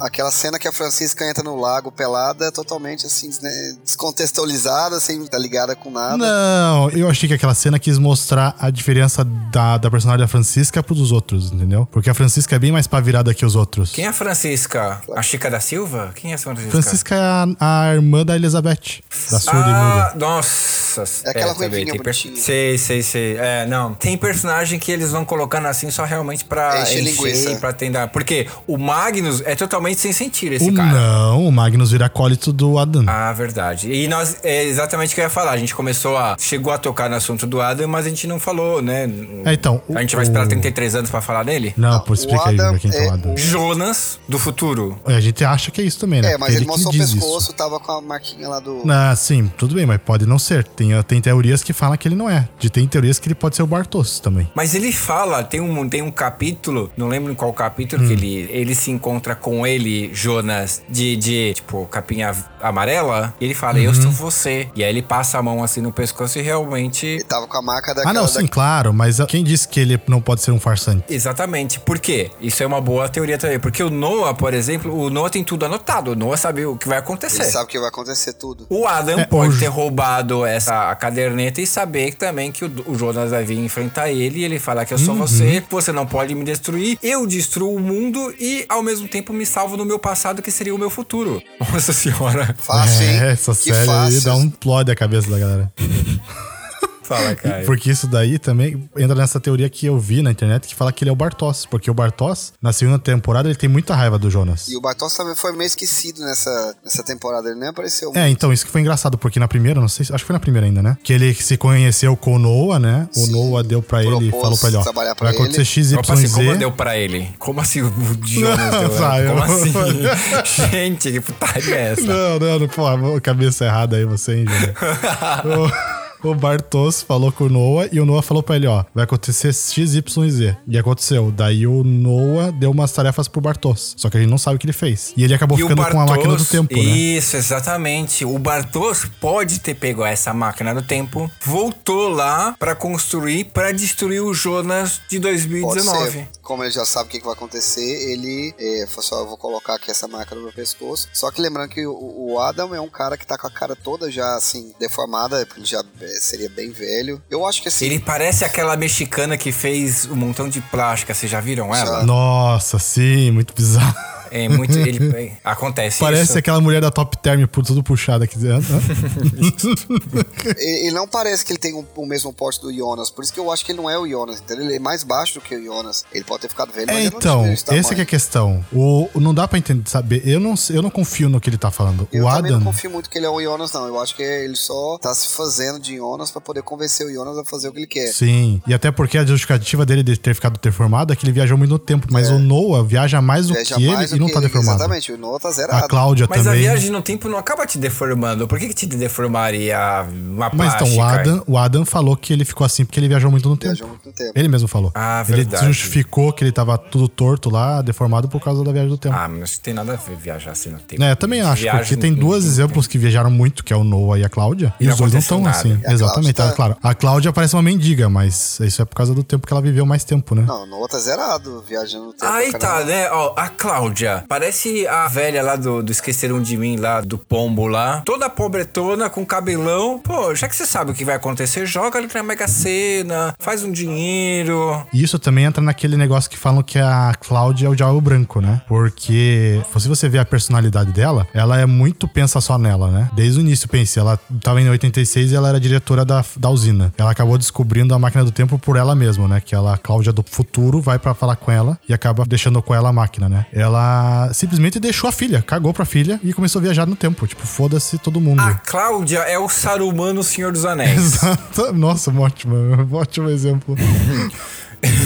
Aquela cena que a Francisca entra no lago pelada, totalmente assim, né, descontextualizada, sem estar ligada com nada. Não, eu achei que aquela cena quis mostrar a diferença da, da personagem da Francisca pro dos outros, entendeu? Porque a Francisca é bem mais pra virada que os outros. Quem é a Francisca? A Chica da Silva? Quem é essa Francisca? Francisca é a, a irmã da Elizabeth, da surda e Ah, muda. nossa. É aquela também, ruivinha tem per-. Sei, sei, sei. É, não. Tem personagem que eles vão colocando assim só realmente pra Encher encher, linguiça. pra tentar. Porque o Magnus é totalmente sem sentido, esse O, cara. não, o Magnus vira acólito do Adam. Ah, verdade. E nós, é exatamente o que eu ia falar. A gente começou a. Chegou a tocar no assunto do Adam, mas a gente não falou, né? É, então, o- A gente vai esperar o- 33 anos pra falar dele? Não, Não, pô, explica o aí, Adam quem que é é o Adam. Jonas do futuro. A gente acha que é isso também, né? É, mas ele, que mostrou o diz isso. pescoço, tava com a marquinha lá do. Ah, sim, tudo bem, mas pode não ser. Tem, tem teorias que falam que ele não é. De tem teorias que ele pode ser o Bartos também. Mas ele fala, tem um, tem um capítulo, não lembro em qual capítulo, Hum. que ele, ele se encontra com ele, Jonas, de, de tipo, capinha amarela, e ele fala, Uhum. eu sou você. E aí ele passa a mão assim no pescoço e realmente. Ele tava com a marca daquela. Ah, não, sim, claro, mas ah, quem disse que ele não pode ser um farsante? Exatamente. Por quê? Isso é uma boa teoria também. Porque o Noah, por exemplo, o Noah tem tudo anotado. O Noah sabe o que vai acontecer. Ele sabe que vai acontecer tudo. O Adam É, pode hoje- ter roubado essa a caderneta e saber também que o, o Jonas vai vir enfrentar ele e ele falar que eu Uhum. sou você, você não pode me destruir, eu destruo o mundo e ao mesmo tempo me salvo no meu passado que seria o meu futuro. Nossa senhora. Fácil, hein? É, essa que série dá um plot a cabeça da galera. Fala, Caio. Porque isso daí também entra nessa teoria que eu vi na internet que fala que ele é o Bartos. Porque o Bartos, na segunda temporada, ele tem muita raiva do Jonas. E o Bartos também foi meio esquecido nessa, nessa temporada, ele nem apareceu. É, então, isso que foi engraçado, porque na primeira, não sei, acho que foi na primeira ainda, né? Que ele se conheceu com o Noah, né? O Sim. Noah deu pra ele e falou pra ele, ó, trabalhar pra vai acontecer ele. X, Opa, assim, como deu pra ele? Como assim o Jonas Não, deu? vai, como assim? Gente, que putaria é essa? Não, não, não, pô, cabeça errada aí você, hein? o, Bartos falou com o Noah e o Noah falou pra ele, ó, vai acontecer X, Y e Z. E aconteceu. Daí o Noah deu umas tarefas pro Bartos. Só que a gente não sabe o que ele fez. E ele acabou E o ficando com a máquina do tempo, né? Isso, exatamente. O Bartos pode ter pego essa máquina do tempo, voltou lá pra construir, pra destruir o Jonas de Pode 2019. Como ele já sabe o que, que vai acontecer, ele é, falou só, eu vou colocar aqui essa máquina no meu pescoço. Só que lembrando que o, o Adam é um cara que tá com a cara toda já, assim, deformada, porque ele já é, seria bem velho. Eu acho que assim... Ele parece aquela mexicana que fez um montão de plástica. Vocês já viram ela? Já. Nossa, sim, muito bizarro. É muito. Ele, é, acontece Parece isso. aquela mulher da Top Term, por tudo puxada aqui dentro. Ele, ele não parece que ele tem o, o mesmo porte do Jonas, por isso que eu acho que ele não é o Jonas, entendeu? Ele é mais baixo do que o Jonas. Ele pode ter ficado velho, mas É, ele então, esse essa que é a questão. O, não dá pra entender, saber. Eu não, eu não confio no que ele tá falando. Eu o também Adam. não confio muito que ele é o Jonas, não. Eu acho que ele só tá se fazendo de Jonas pra poder convencer o Jonas a fazer o que ele quer. Sim, e até porque a justificativa dele de ter ficado deformado é que ele viajou muito no tempo, mas o Noah viaja mais do Veja que ele mais do e não que tá ele. deformado. Exatamente, o Noah tá zerado. A Cláudia Mas também. a viagem no tempo não acaba te deformando. Por que, que te deformaria uma Mas plástica? então, o Adam, o Adam falou que ele ficou assim porque ele viajou muito no tempo. Viajou muito no tempo. Ele mesmo falou. Ah, ele verdade. justificou que ele tava tudo torto lá, deformado por causa da viagem do tempo. Ah, mas não tem nada a ver viajar assim no tempo. É, eu também acho, Viagem porque tem no- duas no exemplos que viajaram muito, que é o Noah e a Cláudia. E, E não os dois não estão assim. E a Exatamente, é tá- claro. A Cláudia parece uma mendiga, mas isso é por causa do tempo que ela viveu mais tempo, né? Não, o Noah tá zerado, viajando no tempo. Aí caramba. tá, né? Ó, a Cláudia. Parece a velha lá do, do Esqueceram de Mim, lá do pombo lá. Toda pobretona, com cabelão. Pô, já que você sabe o que vai acontecer, joga ali na Mega Sena, faz um dinheiro. Isso também entra naquele negócio que falam que a Cláudia é o diabo branco, né? Porque se você ver a personalidade dela, ela é muito pensa só nela, né? Desde o início, pense, ela tava em 86 e ela era diretora da, da usina. Ela acabou descobrindo a máquina do tempo por ela mesma, né? Que ela, a Cláudia do futuro, vai pra falar com ela e acaba deixando com ela a máquina, né? Ela simplesmente deixou a filha, cagou pra filha e começou a viajar no tempo. Tipo, foda-se todo mundo. A Cláudia é o Saruman no Senhor dos Anéis. Exato. Nossa, um ótimo, um ótimo exemplo.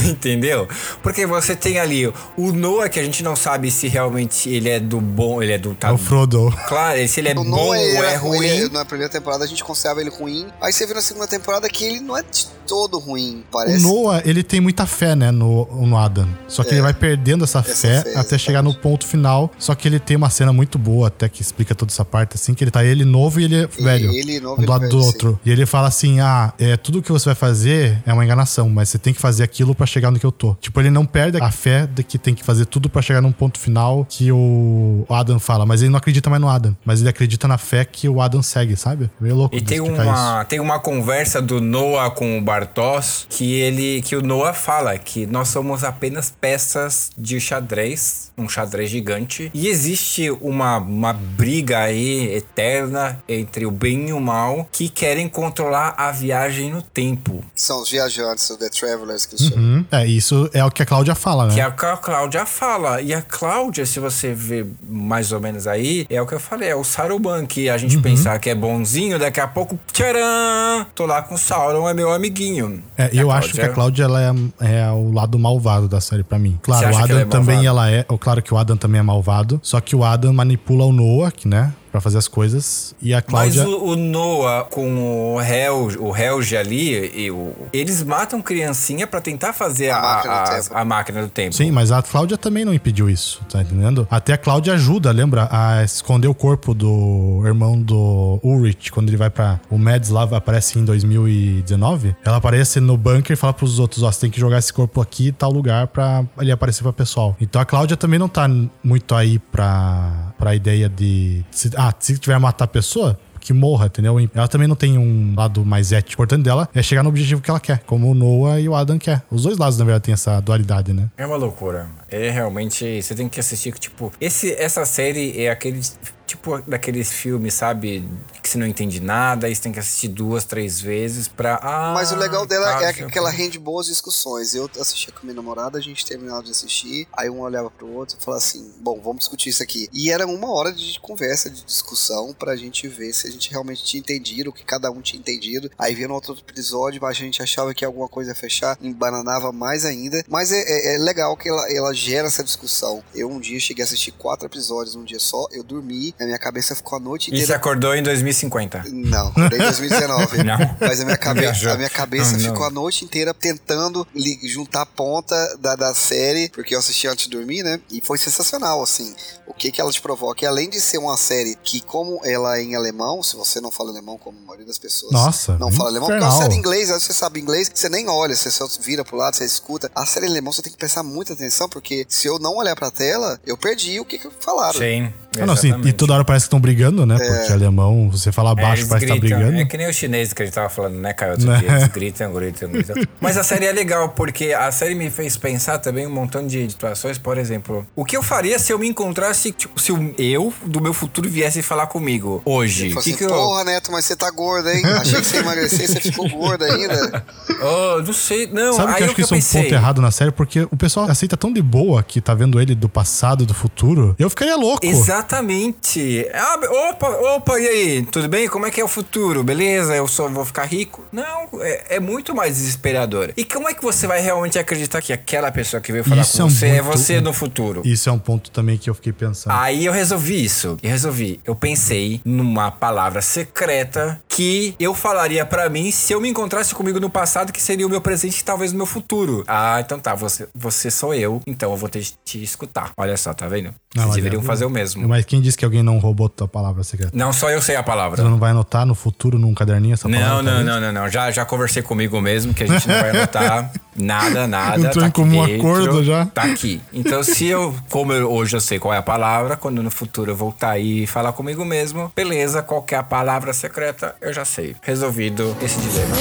Entendeu? Porque você tem ali o Noah, que a gente não sabe se realmente ele é do bom, ele é do. É Tá, o Frodo. claro, se ele é O bom Noah, ou é ruim. ele- na primeira temporada a gente considerava ele ruim. Aí você vê na segunda temporada que ele não é de todo ruim, O parece. Noah, ele tem muita fé, né, no, no Adam. Só que É. ele vai perdendo essa, Essa fé, fé, até chegar no ponto final. Só que ele tem uma cena muito boa, até que explica toda essa parte, assim, que ele tá ele novo e ele é velho. ele novo um do lado velho, do sim. outro. E ele fala assim: ah, é, tudo que você vai fazer é uma enganação, mas você tem que fazer aquilo pra chegar no que eu tô. Tipo, ele não perde a fé de que tem que fazer tudo pra chegar num ponto final que o Adam fala, mas ele não acredita mais no Adam. Mas ele acredita na fé que o Adam segue, sabe? Meio louco E tem explicar isso. uma, tem uma conversa do Noah com o Bartos que ele que o Noah fala que nós somos apenas peças de xadrez, um xadrez gigante. E existe uma, uma briga aí eterna entre o bem e o mal que querem controlar a viagem no tempo. São os viajantes, os The Travelers que eles chamam. Hum, é, isso é o que a Cláudia fala, né? Que é o que a Cláudia fala. E a Cláudia, se você ver mais ou menos aí, é o que eu falei, é o Saruman, que a gente Uhum. pensar que é bonzinho, daqui a pouco, tcharam! Tô lá com o Sauron, é meu amiguinho. É, E eu acho que a Cláudia ela é, é o lado malvado da série pra mim. Claro, o Adam ela é também malvado? ela é. ou Claro que o Adam também é malvado. Só que o Adam manipula o Noah, que, né? Pra fazer as coisas. E a Mas Cláudia. o, o Noah com o Hel, o Helge ali, e o- eles matam criancinha pra tentar fazer a, A máquina do a- tempo. a máquina do tempo. Sim, mas a Cláudia também não impediu isso, tá entendendo? Até a Cláudia ajuda, lembra? A esconder o corpo do irmão do Ulrich, quando ele vai pra. O Mads lá aparece em 2019. Ela aparece no bunker e fala pros outros: ó, você tem que jogar esse corpo aqui tal lugar pra ele aparecer pra pessoal. Então a Cláudia também não tá muito aí pra, pra ideia de. se- ah, se tiver matar a pessoa, que morra, entendeu? Ela também não tem um lado mais ético. Importante dela é chegar no objetivo que ela quer, como o Noah e o Adam quer. Os dois lados, na verdade, tem essa dualidade, né? É uma loucura. É realmente. Você tem que assistir, tipo. Esse, essa série é aquele. Tipo daqueles filmes, sabe? Que você não entende nada, aí você tem que assistir duas, três vezes pra. Ah, Mas o legal dela tá, é já- que ela rende boas discussões. Eu assistia com minha namorada, a gente terminava de assistir, aí um olhava pro outro e falava assim: bom, vamos discutir isso aqui. E era uma hora de conversa, de discussão, pra gente ver se a gente realmente tinha entendido, o que cada um tinha entendido. Aí no outro episódio, a gente achava que alguma coisa ia fechar, embananava mais ainda. Mas é, é- é legal que ela, ela gera essa discussão. Eu um dia cheguei a assistir quatro episódios num dia só, eu dormi, a minha cabeça ficou a noite E você inteira. acordou em 2050. Não, em 2019. Não. Mas a minha cabeça, a minha cabeça Não, não. ficou a noite inteira tentando juntar a ponta da, da série, porque eu assisti antes de dormir, né? E foi sensacional, assim. O que que ela te provoca? E além de ser uma série que, como ela é em alemão, se você não fala alemão, como a maioria das pessoas Nossa, não fala alemão, porque é uma série em inglês, aí você sabe inglês, você nem olha, você só vira pro lado, você escuta. A série em alemão você tem que prestar muita atenção, porque se eu não olhar pra tela, eu perdi o que que falaram. Sim. Ah, não, sim, e toda hora parece que estão brigando, né? Porque alemão, você fala É, baixo, eles parece que tá brigando. É que nem o chinês que a gente tava falando, né, Caio? Outro Né? dia, eles gritam, gritam, gritam. Mas a série é legal, porque a série me fez pensar também um montão de situações. Por exemplo, o que eu faria se eu me encontrasse, tipo, se o eu do meu futuro viesse falar comigo hoje? Que assim, que eu. porra, Neto, mas você tá gordo, hein? Achei que você ia emagrecer, você ficou gordo ainda. Oh, não sei. Não, Sabe aí que eu acho que isso é um pensei. ponto errado na série? Porque o pessoal aceita tão de boa que tá vendo ele do passado e do futuro. Eu ficaria louco. Exatamente. Ah, opa, opa, e aí? Tudo bem? Como é que é o futuro? Beleza? Eu só vou ficar rico? Não, é, é muito mais desesperador. E como é que você vai realmente acreditar que aquela pessoa que veio falar Isso com é um você é muito- você no futuro? Isso é um ponto também que eu fiquei pensando. Aí eu resolvi isso. Eu resolvi. Eu pensei numa palavra secreta que eu falaria pra mim se eu me encontrasse comigo no passado, que seria o meu presente e talvez o meu futuro. Ah, então tá. Você, você sou eu, então eu vou ter que te escutar. Olha só, tá vendo? Não, Vocês deveriam é- fazer o mesmo. Mas quem disse que alguém não roubou tua palavra secreta? Não só eu sei a palavra. Você não vai anotar no futuro num caderninho essa Não, palavra? não, não, não, não. Já, já conversei comigo mesmo, que a gente não vai anotar nada, nada. Entrou tá em comum dentro, acordo já. Tá aqui. Então, se eu, como eu, hoje eu sei qual é a palavra, quando no futuro eu voltar aí e falar comigo mesmo, beleza, qual que é a palavra secreta, eu já sei. Resolvido esse dilema.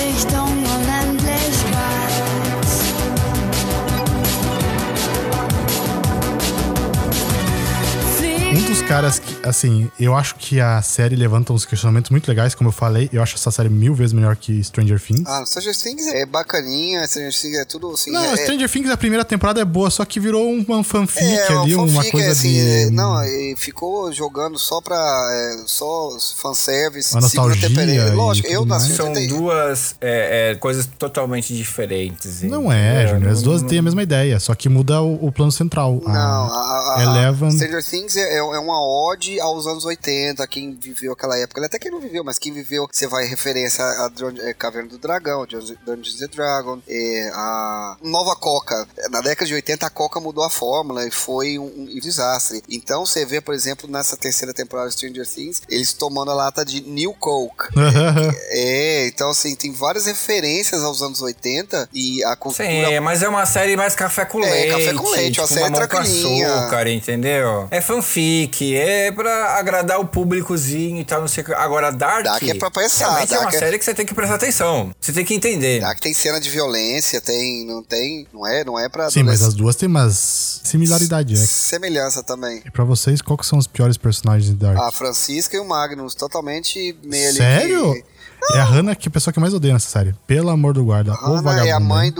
Um dos caras que, assim, eu acho que a série levanta uns questionamentos muito legais, como eu falei. Eu acho essa série mil vezes melhor que Stranger Things. Ah, Stranger Things é bacaninha, Stranger Things é tudo assim. não, é, Stranger Things, a primeira temporada é boa, só que virou uma fanfic é, ali, uma fanfic, coisa assim, de... é, não, e ficou jogando só pra. É, só fanservice. Uma segunda nostalgia temporada. e Lógico, eu nasci. São 80 duas é, é, coisas totalmente diferentes. Não é, entendeu? Júnior. As duas Não- têm a mesma ideia, só que muda o, o plano central. Não, a, a, a- Eleven- Stranger Things é, é uma ode aos anos 80, quem viveu aquela época. Até quem não viveu, mas quem viveu, você vai em referência a é, Caverna do Dragão, Dungeons and Dragons, é, a Nova Coca. Na década de 80, a Coca mudou a fórmula e foi um, um desastre. Então você vê, por exemplo, nessa terceira temporada de Stranger Things, eles tomando a lata de New Coke. É, então assim, tem várias referências aos anos 80 e a cultura Sim, mas é uma série mais café com É, leite. café com leite, tipo, uma série mamão com tranquilinha. açúcar, entendeu? É fanfic, é pra agradar o públicozinho e tal, não sei o que. Agora, Dark... Dark é pra pensar, é uma Dark é- série que você tem que prestar atenção. Você tem que entender. Dark tem cena de violência, tem, não tem, não é, não é pra Sim, mas as duas têm umas similaridades, né? semelhança também. E pra vocês, qual que são os piores personagens de Dark? A Francisca e o Magnus, totalmente meio ali Sério? que- É a Hannah que é a pessoa que mais odeia nessa série. Pelo amor do guarda. Ô Hannah vagabundo. é a mãe hein?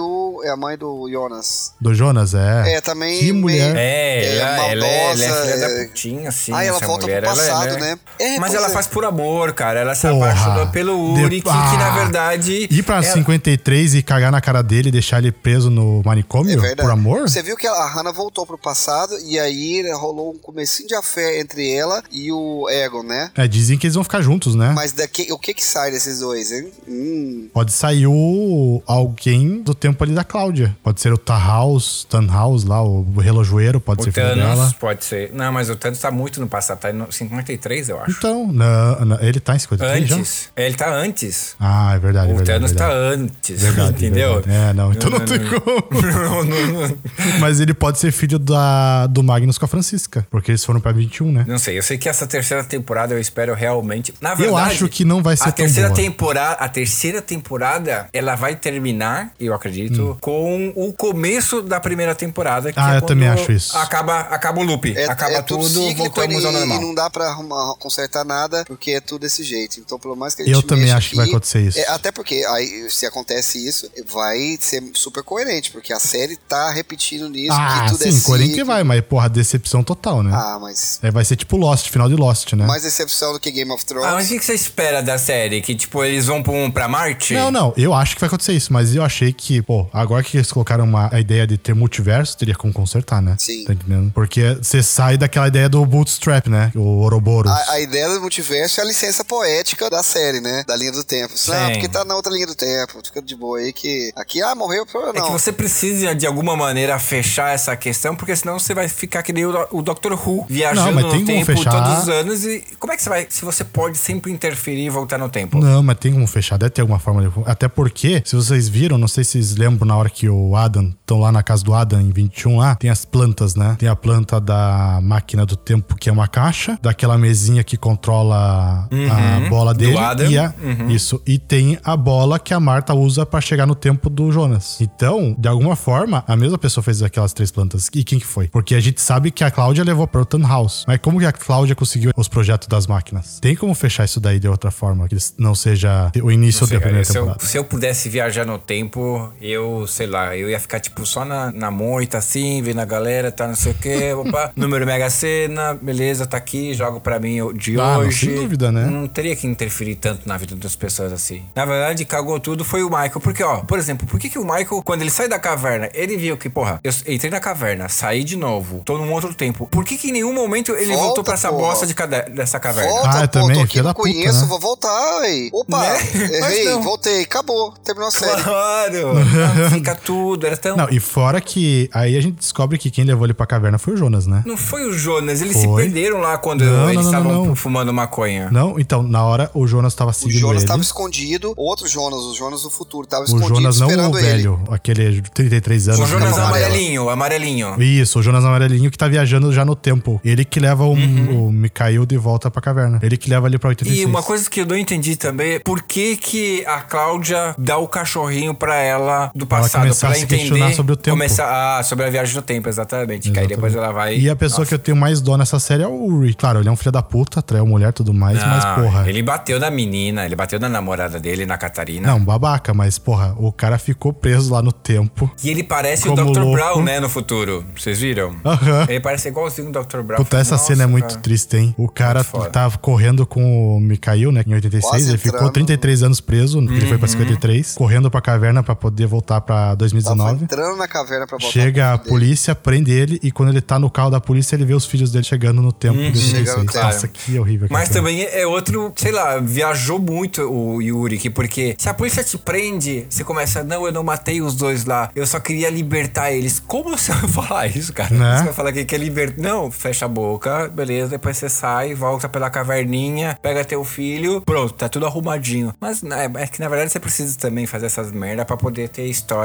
É a mãe do Jonas. Do Jonas, é. É, também Que mulher. meio- É, É, ela, ela é, ela é maldosa, filha da é- putinha, assim, Ah, ela volta pro mulher. Ela é, passado, né? né? É, Mas ela é. faz por amor, cara.Ela se Porra. apaixonou pelo Uri, De- que, que na Ah. verdade... Ir pra ela- 53 e cagar na cara dele e deixar ele preso no manicômio? É por amor? Você viu que a Hannah voltou pro passado e aí né, rolou um comecinho de afé entre ela e o Egon, né? É, dizem que eles vão ficar juntos, né? Mas daqui, o que que sai desses dois, hein? Hum, Pode sair o... alguém do tempo ali da Cláudia. Pode ser o Tahaus, Tannhaus lá, o relojoeiro, pode O ser filho Thanos dela. pode ser. Não, mas o Thanos tá muito no passado, tá em 53, eu acho. Então, não, não, ele tá em 53 já? Antes. Ele tá antes. Ah, é verdade, é o verdade. Thanos tá verdade. antes. Verdade, entendeu? verdade. É, não, então não, tem como. Não, não, não. Mas ele pode ser filho da, do Magnus com a Francisca, porque eles foram pra 21, né? Não sei, eu sei que essa terceira temporada eu espero realmente. Na Eu verdade, acho que não vai ser a tão terceira boa. temporada, a terceira temporada, ela vai terminar, eu acredito, Hum. Com o começo da primeira temporada. Que Ah, é eu também acho isso. Acaba, acaba o loop. É, acaba é tudo, cíclico voltamos e, ao normal. E não dá pra arrumar, consertar nada, porque é tudo desse jeito. Então, pelo mais que a gente Eu também acho que vai aqui, acontecer isso. é, até porque, aí, se acontece isso, vai ser super coerente, porque a série tá repetindo nisso, ah, que tudo sim, é coerente que vai, mas porra, decepção total, né? Ah, mas É, vai ser tipo Lost, final de Lost, né? mais decepção do que Game of Thrones. Ah, mas o que que você espera da série? Que, tipo, eles vão pra, um, pra Marte? Não, não, eu acho que vai acontecer isso, mas eu achei que, pô, agora que eles colocaram uma, a ideia de ter multiverso, teria como consertar, né? Sim. Tá entendendo? Porque você sai daquela ideia do bootstrap, né? O Ouroboros. A, a ideia do multiverso é a licença poética da série, né? Da linha do tempo. Não, Sim. porque tá na outra linha do tempo. Fica de boa aí que. Aqui, ah, morreu, problema É que não. você precisa, de alguma maneira, fechar essa questão, porque senão você vai ficar que nem o, o Dr. Who, viajando Não, mas tem no como tempo fechar. todos os anos. E como é que você vai. Se você pode sempre interferir e voltar no tempo? Não, mas tem como fechar, deve ter alguma forma de. Até porque, se vocês viram, não sei se vocês lembram na hora que o Adam, estão lá na casa do Adam em 21 lá, tem as plantas, né? Tem a planta da máquina do tempo, que é uma caixa, daquela mesinha que controla a bola do dele. Adam. E a, Isso. E tem a bola que a Marta usa pra chegar no tempo do Jonas. Então, de alguma forma, a mesma pessoa fez aquelas três plantas. E quem que foi? Porque a gente sabe que a Cláudia levou pro House. Mas como que a Cláudia conseguiu os projetos das máquinas? Tem como fechar isso daí de outra forma? Que não seja o início Não sei, da primeira se, eu, temporada. se eu pudesse viajar no tempo, eu, sei lá, eu ia ficar, tipo, só na, na moita, assim, vendo a galera, tá, não sei o quê, opa, número Mega Sena, beleza, tá aqui, jogo pra mim o- de Ah, não, hoje. sem dúvida, né? Não teria que interferir tanto na vida das pessoas assim. Na verdade, cagou tudo foi o Michael, porque, ó, por exemplo, por que que o Michael, quando ele sai da caverna, ele viu que, porra, eu entrei na caverna, saí de novo, tô num outro tempo. Por que que em nenhum momento ele Volta, voltou pra essa porra. bosta de cade- dessa caverna? Volta, Ah, eu pô, também, tô aqui, não puta, conheço, né? vou voltar, aí. Opa, Né? Errei, voltei, acabou, terminou a série. Claro! Não, Fica tudo, era tão. Não, e fora que aí a gente descobre que quem levou ele pra caverna foi o Jonas, né? Não foi o Jonas, eles se Foi. perderam lá quando Não, eles não, não, estavam não. fumando maconha. Não, então, na hora o Jonas tava O seguindo Jonas ele. estava escondido, outro Jonas, o Jonas do futuro, tava O escondido Jonas não esperando o ele. velho, aquele de 33 anos. O Jonas amarelinho, o amarelinho. Isso, o Jonas amarelinho que tá viajando já no tempo. Ele que leva o, o Mikhail de volta pra caverna. Ele que leva ele pra 86. Uhum. E uma coisa que eu não entendi também é por que, que a Cláudia dá o cachorrinho pra ela do passado, começar pra a entender. questionar sobre o tempo. Começar, ah, sobre a viagem no tempo, exatamente. Que aí depois ela vai. E a pessoa que eu tenho mais dó nessa série é o Uri. Claro, ele é um filho da puta, traiu mulher e tudo mais, mas Ah, porra. Ele bateu na menina, ele bateu na namorada dele, na Catarina. Não, babaca, mas porra, o cara ficou preso lá no tempo. E ele parece o Dr. louco. Brown, né, no futuro. Vocês viram? Aham. Ele parece igualzinho o Dr. Brown. Puta, essa Nossa, cena é muito cara. triste, hein? O cara tava correndo com o Mikhail, né? Em 86. Quase ele ficou entrando. 33 anos preso, ele foi Uhum. pra 53, correndo pra caverna pra poder voltar pra Tava 2019. entrando na caverna pra voltar Chega a pro dele. polícia, prende ele, e quando ele tá no carro da polícia, ele vê os filhos dele chegando no tempo de Chegando 86. no tempo. Nossa, que horrível. Mas também é outro, sei lá, viajou muito o Yuri, que porque se a polícia te prende, você começa, não, eu não matei os dois lá, eu só queria libertar eles. Como você vai falar isso, cara? Né? Você vai falar que quer libertar. Não, fecha a boca, beleza, depois você sai, volta pela caverninha, pega teu filho, pronto, tá tudo arrumadinho. Mas é que na verdade você precisa também fazer essas merda pra poder ter história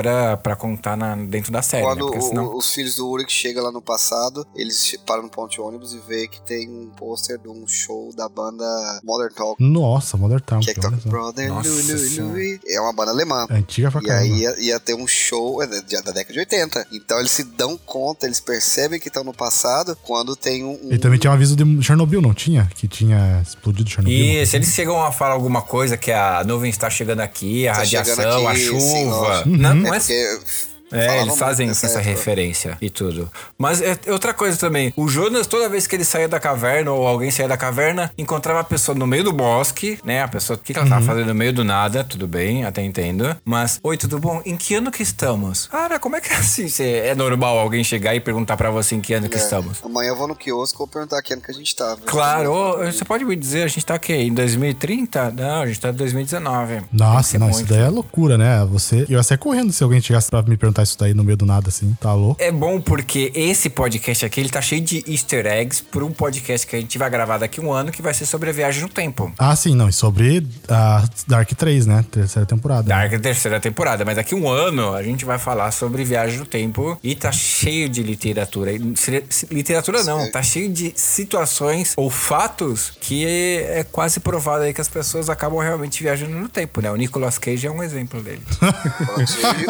pra contar na- dentro da série, né? Quando o- senão... os filhos do Uric chegam lá no passado, eles param no ponto de ônibus e vê que tem um pôster de um show da banda Modern Talk. Nossa, Modern Town. Que é que toca só. Brother. É uma banda alemã. Antiga pra E caramba. aí ia, ia ter um show é, da, da década de 80. Então eles se dão conta, eles percebem que estão no passado quando tem um. E também tinha um aviso de Chernobyl, não tinha? Que tinha explodido Chernobyl. E se eles chegam a falar alguma coisa que a nuvem está chegando aqui, a Tá radiação, aqui, a sim, chuva. lógico. não, Uhum. não É é porque. É, eles fazem essa referência e tudo. Mas é outra coisa também. O Jonas, toda vez que ele saía da caverna ou alguém saía da caverna, encontrava a pessoa no meio do bosque, né? A pessoa, o que, que ela Uhum. tava fazendo no meio do nada? Tudo bem, até entendo. Mas, oi, tudo bom? Em que ano que estamos? Cara, como é que é assim? Cê- é normal alguém chegar e perguntar pra você em que ano que É, estamos? Amanhã eu vou no quiosque e vou perguntar que ano que a gente tá. Claro, ô, você pode me dizer, a gente tá aqui em 2030? Não, a gente tá em 2019. Tem que Nossa, não, muito. isso daí é loucura, né? Você. Eu ia sair correndo se alguém chegasse pra me perguntar lançar isso daí no meio do nada, assim. Tá louco. É bom porque esse podcast aqui, ele tá cheio de easter eggs para um podcast que a gente vai gravar daqui a um ano, que vai ser sobre a viagem no tempo. Ah, sim, não. E sobre a Dark 3, né? Terceira temporada. Dark é a terceira temporada, mas daqui a um ano a gente vai falar sobre viagem no tempo e tá cheio de literatura. Literatura não, tá cheio de situações ou fatos que é quase provado aí que as pessoas acabam realmente viajando no tempo, né? O Nicolas Cage é um exemplo dele.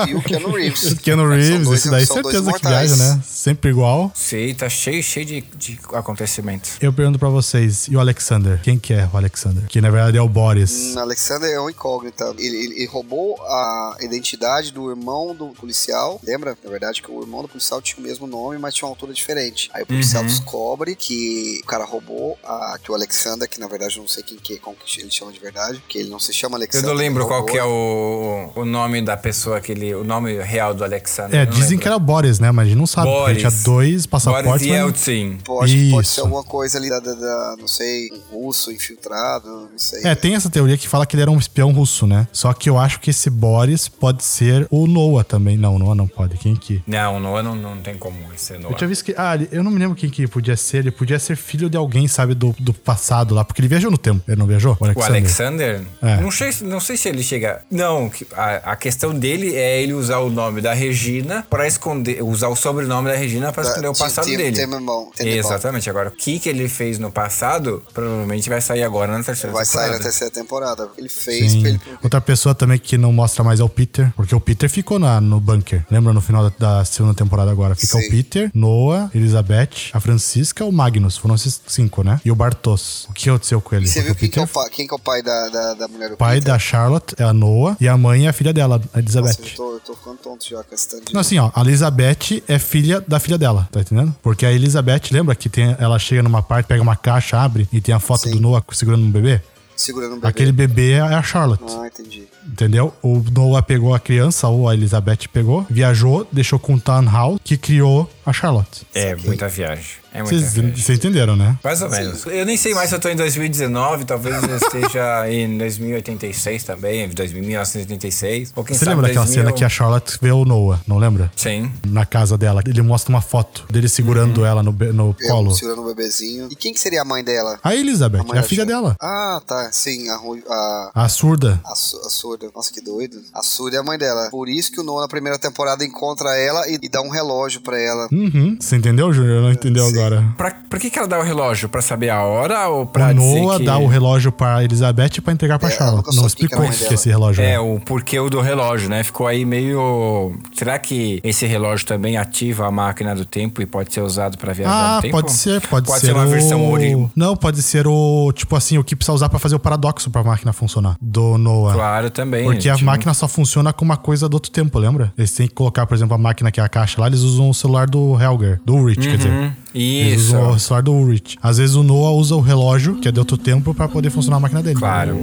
E, e o Keanu Reeves. Keanu São Reeves, dois- esse daí certeza que viaja, né? Sempre igual. Sei, tá cheio, cheio de, de acontecimentos. Eu pergunto pra vocês, e o Alexander? Quem que é o Alexander? Que na verdade é o Boris. Hum, Alexander é um incógnita. Ele, ele- ele roubou a identidade do irmão do policial. Lembra? Na verdade, que o irmão do policial tinha o mesmo nome, mas tinha uma altura diferente. Aí o policial descobre que o cara roubou a, que o Alexander, que na verdade eu não sei quem que, como que ele chama de verdade, que ele não se chama Eu Alexander. não lembro ele qual que é o, o nome da pessoa, aquele, o nome real do Alexander. É, eu não dizem lembro. que era Boris, né? Mas a gente não sabe. Boris. Tinha dois Boris passaportes. mas não- Yeltsin. Pode, pode Isso. ser alguma coisa ali da, da- da- não sei, um russo infiltrado, não sei. É, tem essa teoria que fala que ele era um espião russo, né? Só que eu acho que esse Boris pode ser o Noah também. Não, Noah não pode. Quem que? Não, Noah não, não tem como ser Noah. Eu tinha visto que. Ah, ele- eu não me lembro quem que podia ser. Ele podia ser filho de alguém, sabe, do, do passado lá. Porque ele viajou no tempo. Ele não viajou? O O Alexander. Alexander, É. não, sei, se- não sei se ele chega. Não, a, a questão dele é ele usar o nome da Regina pra esconder. Usar o sobrenome da Regina pra Da- esconder o passado de- dele. Temenbaum. Exatamente. Agora, o que, que ele fez no passado, provavelmente vai sair agora na terceira Vai sair temporada. na terceira temporada. Ele fez ele. Outra pessoa também que não mostra mais é o Peter. Porque o Peter ficou na, no bunker. Lembra no final da, da segunda temporada agora? Fica Sim. o Peter, Noah, Elizabeth, a Francisca, o Magnus. Foram esses cinco, né? E o Bartos. O que aconteceu com ele? Você viu o quem que, é o Peter pai, quem que é o pai da, da, da mulher do O pai Peter? da Charlotte é a Noah e a mãe é a filha dela, a Elizabeth. Nossa, eu tô, eu tô ficando tonto já esse tanto de... Não, assim, ó, a Elizabeth é filha da filha dela, tá entendendo? Porque a Elizabeth, lembra que tem, ela chega numa parte, pega uma caixa, abre e tem a foto Sim. do Noah segurando um bebê? Segurando o bebê. Aquele bebê é a Charlotte. Ah, entendi. Entendeu? O Noah pegou a criança, ou a Elizabeth pegou, viajou, deixou com o Townhouse, que criou a Charlotte. É, muita viagem. É muita Vocês entenderam, né? Mais ou menos. Eu nem sei mais se eu tô em 2019, talvez eu esteja em 2086 também, 2000, 1986. Ou quem Você sabe lembra daquela 2000? cena que a Charlotte vê o Noah, não lembra? Sim. Na casa dela. Ele mostra uma foto dele segurando Uhum. ela no, no Eu colo. segurando o bebezinho. E quem que seria a mãe dela? A Elizabeth, mãe é a filha dela. Ah, tá. Sim, a, a, A surda. a, su- a surda. Nossa, que doido. A surda é a mãe dela. Por isso que o Noah na primeira temporada encontra ela e, e dá um relógio pra ela. Uhum. Você entendeu, Júnior? Não entendeu Sim. Agora. Pra, pra que, que ela dá o relógio? Pra saber a hora ou pra o dizer Noah que... dá o relógio pra Elizabeth pra entregar pra É, Charlotte. Não explicou a que, que é esse relógio. É, é. o porquê o do relógio, né? Ficou aí meio... Será que esse relógio também ativa a máquina do tempo e pode ser usado pra viajar Ah, no tempo? pode ser, pode, Pode ser. ser uma o... versão ori... Não, pode ser o. Tipo assim, o que precisa usar pra fazer o paradoxo pra máquina funcionar. Do Noah. Claro, também. Porque a tipo, máquina só funciona com uma coisa do outro tempo, lembra? Eles têm que colocar, por exemplo, a máquina que é a caixa lá, eles usam o celular do Helger, do Ulrich, quer dizer. Eles Isso. usam o celular do Ulrich. Às vezes o Noah usa o relógio, que é de outro tempo, pra poder funcionar a máquina dele. Claro.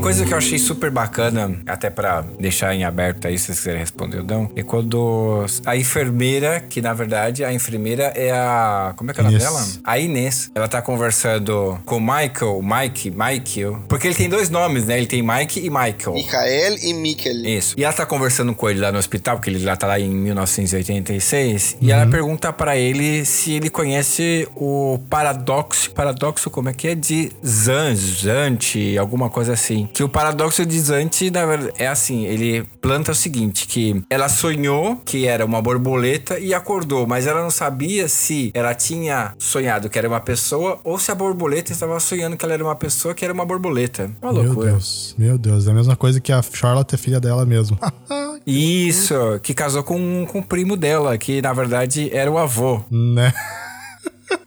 Uma coisa que eu achei super bacana, até pra deixar em aberto aí, se vocês quiserem responder ou não, é quando a enfermeira, que na verdade a enfermeira é a. Como é que é o nome dela? A Inês. Ela tá conversando com o Michael, Mike, Michael. Porque ele tem dois nomes, né? Ele tem Mike e Michael. Michael e Mikkel. Isso. E ela tá conversando com ele lá no hospital, porque ele já tá lá em 1986. E ela pergunta pra ele se ele conhece o paradoxo. Paradoxo, como é que é? De Zan, Zante, alguma coisa assim. Que o paradoxo de Zante, na verdade, é assim: ele planta o seguinte: que ela sonhou que era uma borboleta e acordou, mas ela não sabia se ela tinha sonhado que era uma pessoa ou se a borboleta estava sonhando que ela era uma pessoa que era uma borboleta. Uma Meu loucura. Deus, meu Deus. É a mesma coisa que a Charlotte é filha dela mesmo. Isso, que casou com, com o primo dela, que na verdade era o avô. né?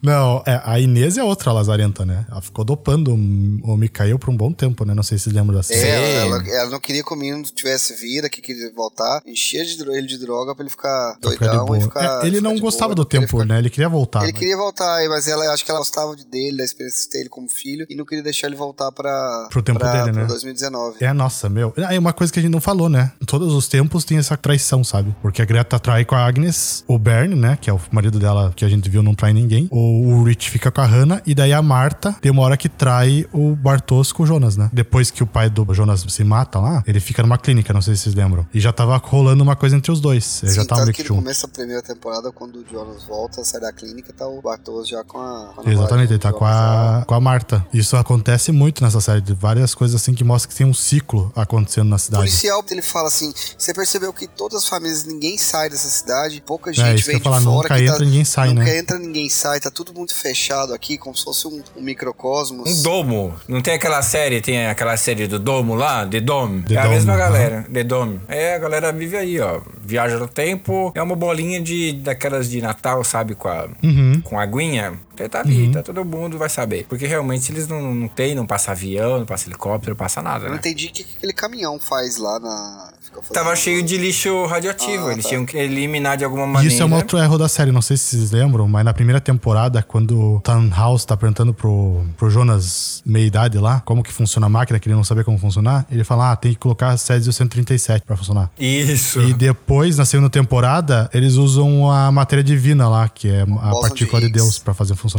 Não, é, a Inês é outra lazarenta, né? Ela ficou dopando o, Mikael por um bom tempo, né? Não sei se vocês lembram dessa. É, ela, ela- ela não queria que o menino tivesse vida, que queria voltar, encher de, ele de droga pra ele ficar Pra ficar de doidão boa. e ficar. É, ele ficar não gostava boa, do tempo, ficar- né? Ele queria voltar. Ele né? queria voltar, mas ela acho que ela gostava de dele, da experiência de ter ele como filho, e não queria deixar ele voltar pra. Pro tempo pra, dele, né? pra 2019. É, nossa, meu. É uma coisa que a gente não falou, né? Em todos os tempos tem essa traição, sabe? Porque a Greta trai com a Agnes, o Bern, né? Que é o marido dela que a gente viu não trai ninguém. O o Rich fica com a Hannah e daí a Marta tem uma hora que trai o Bartos com o Jonas, né? Depois que o pai do Jonas se mata lá, ele fica numa clínica, não sei se vocês lembram. E já tava rolando uma coisa entre os dois. Eles já Sim, estavam tanto meio que que no começo da primeira temporada, quando o Jonas volta, sai da clínica, tá o Bartos já com a. com a Exatamente, namoradinha ele tá com a, com a Marta. Isso acontece muito nessa série, de várias coisas assim que mostram que tem um ciclo acontecendo na O cidade. policial, ele fala assim: você percebeu que todas as famílias, ninguém sai dessa cidade, pouca É, gente eu vem ia falar, de fora. nunca que entra, ninguém sai, nunca né? entra, ninguém sai, tá tudo muito fechado aqui, como se fosse um, um microcosmos. Um domo. Não tem aquela série, tem aquela série do domo lá? The Dome. The é a Dome, mesma galera. The Dome. É, a galera vive aí, ó. Viaja no tempo. É uma bolinha de daquelas de Natal, sabe? Com a, Uhum. com a aguinha. Você tá ali, tá, todo mundo vai saber. Porque realmente eles não, não tem, não passa avião, não passa helicóptero, não passa nada, Eu não né? entendi o que, que aquele caminhão faz lá na. Tava cheio de lixo radioativo. Ah, eles tá. tinham que eliminar de alguma maneira. Isso é um outro erro da série, não sei se vocês lembram, mas na primeira temporada, quando o Tannhaus tá perguntando pro, pro Jonas, meia-idade lá, como que funciona a máquina, que ele não sabia como funcionar, ele fala, ah, tem que colocar Césio 137 pra funcionar. Isso. E depois, na segunda temporada, eles usam a matéria divina lá, que é a partícula de de. Deus, pra fazer funcionar.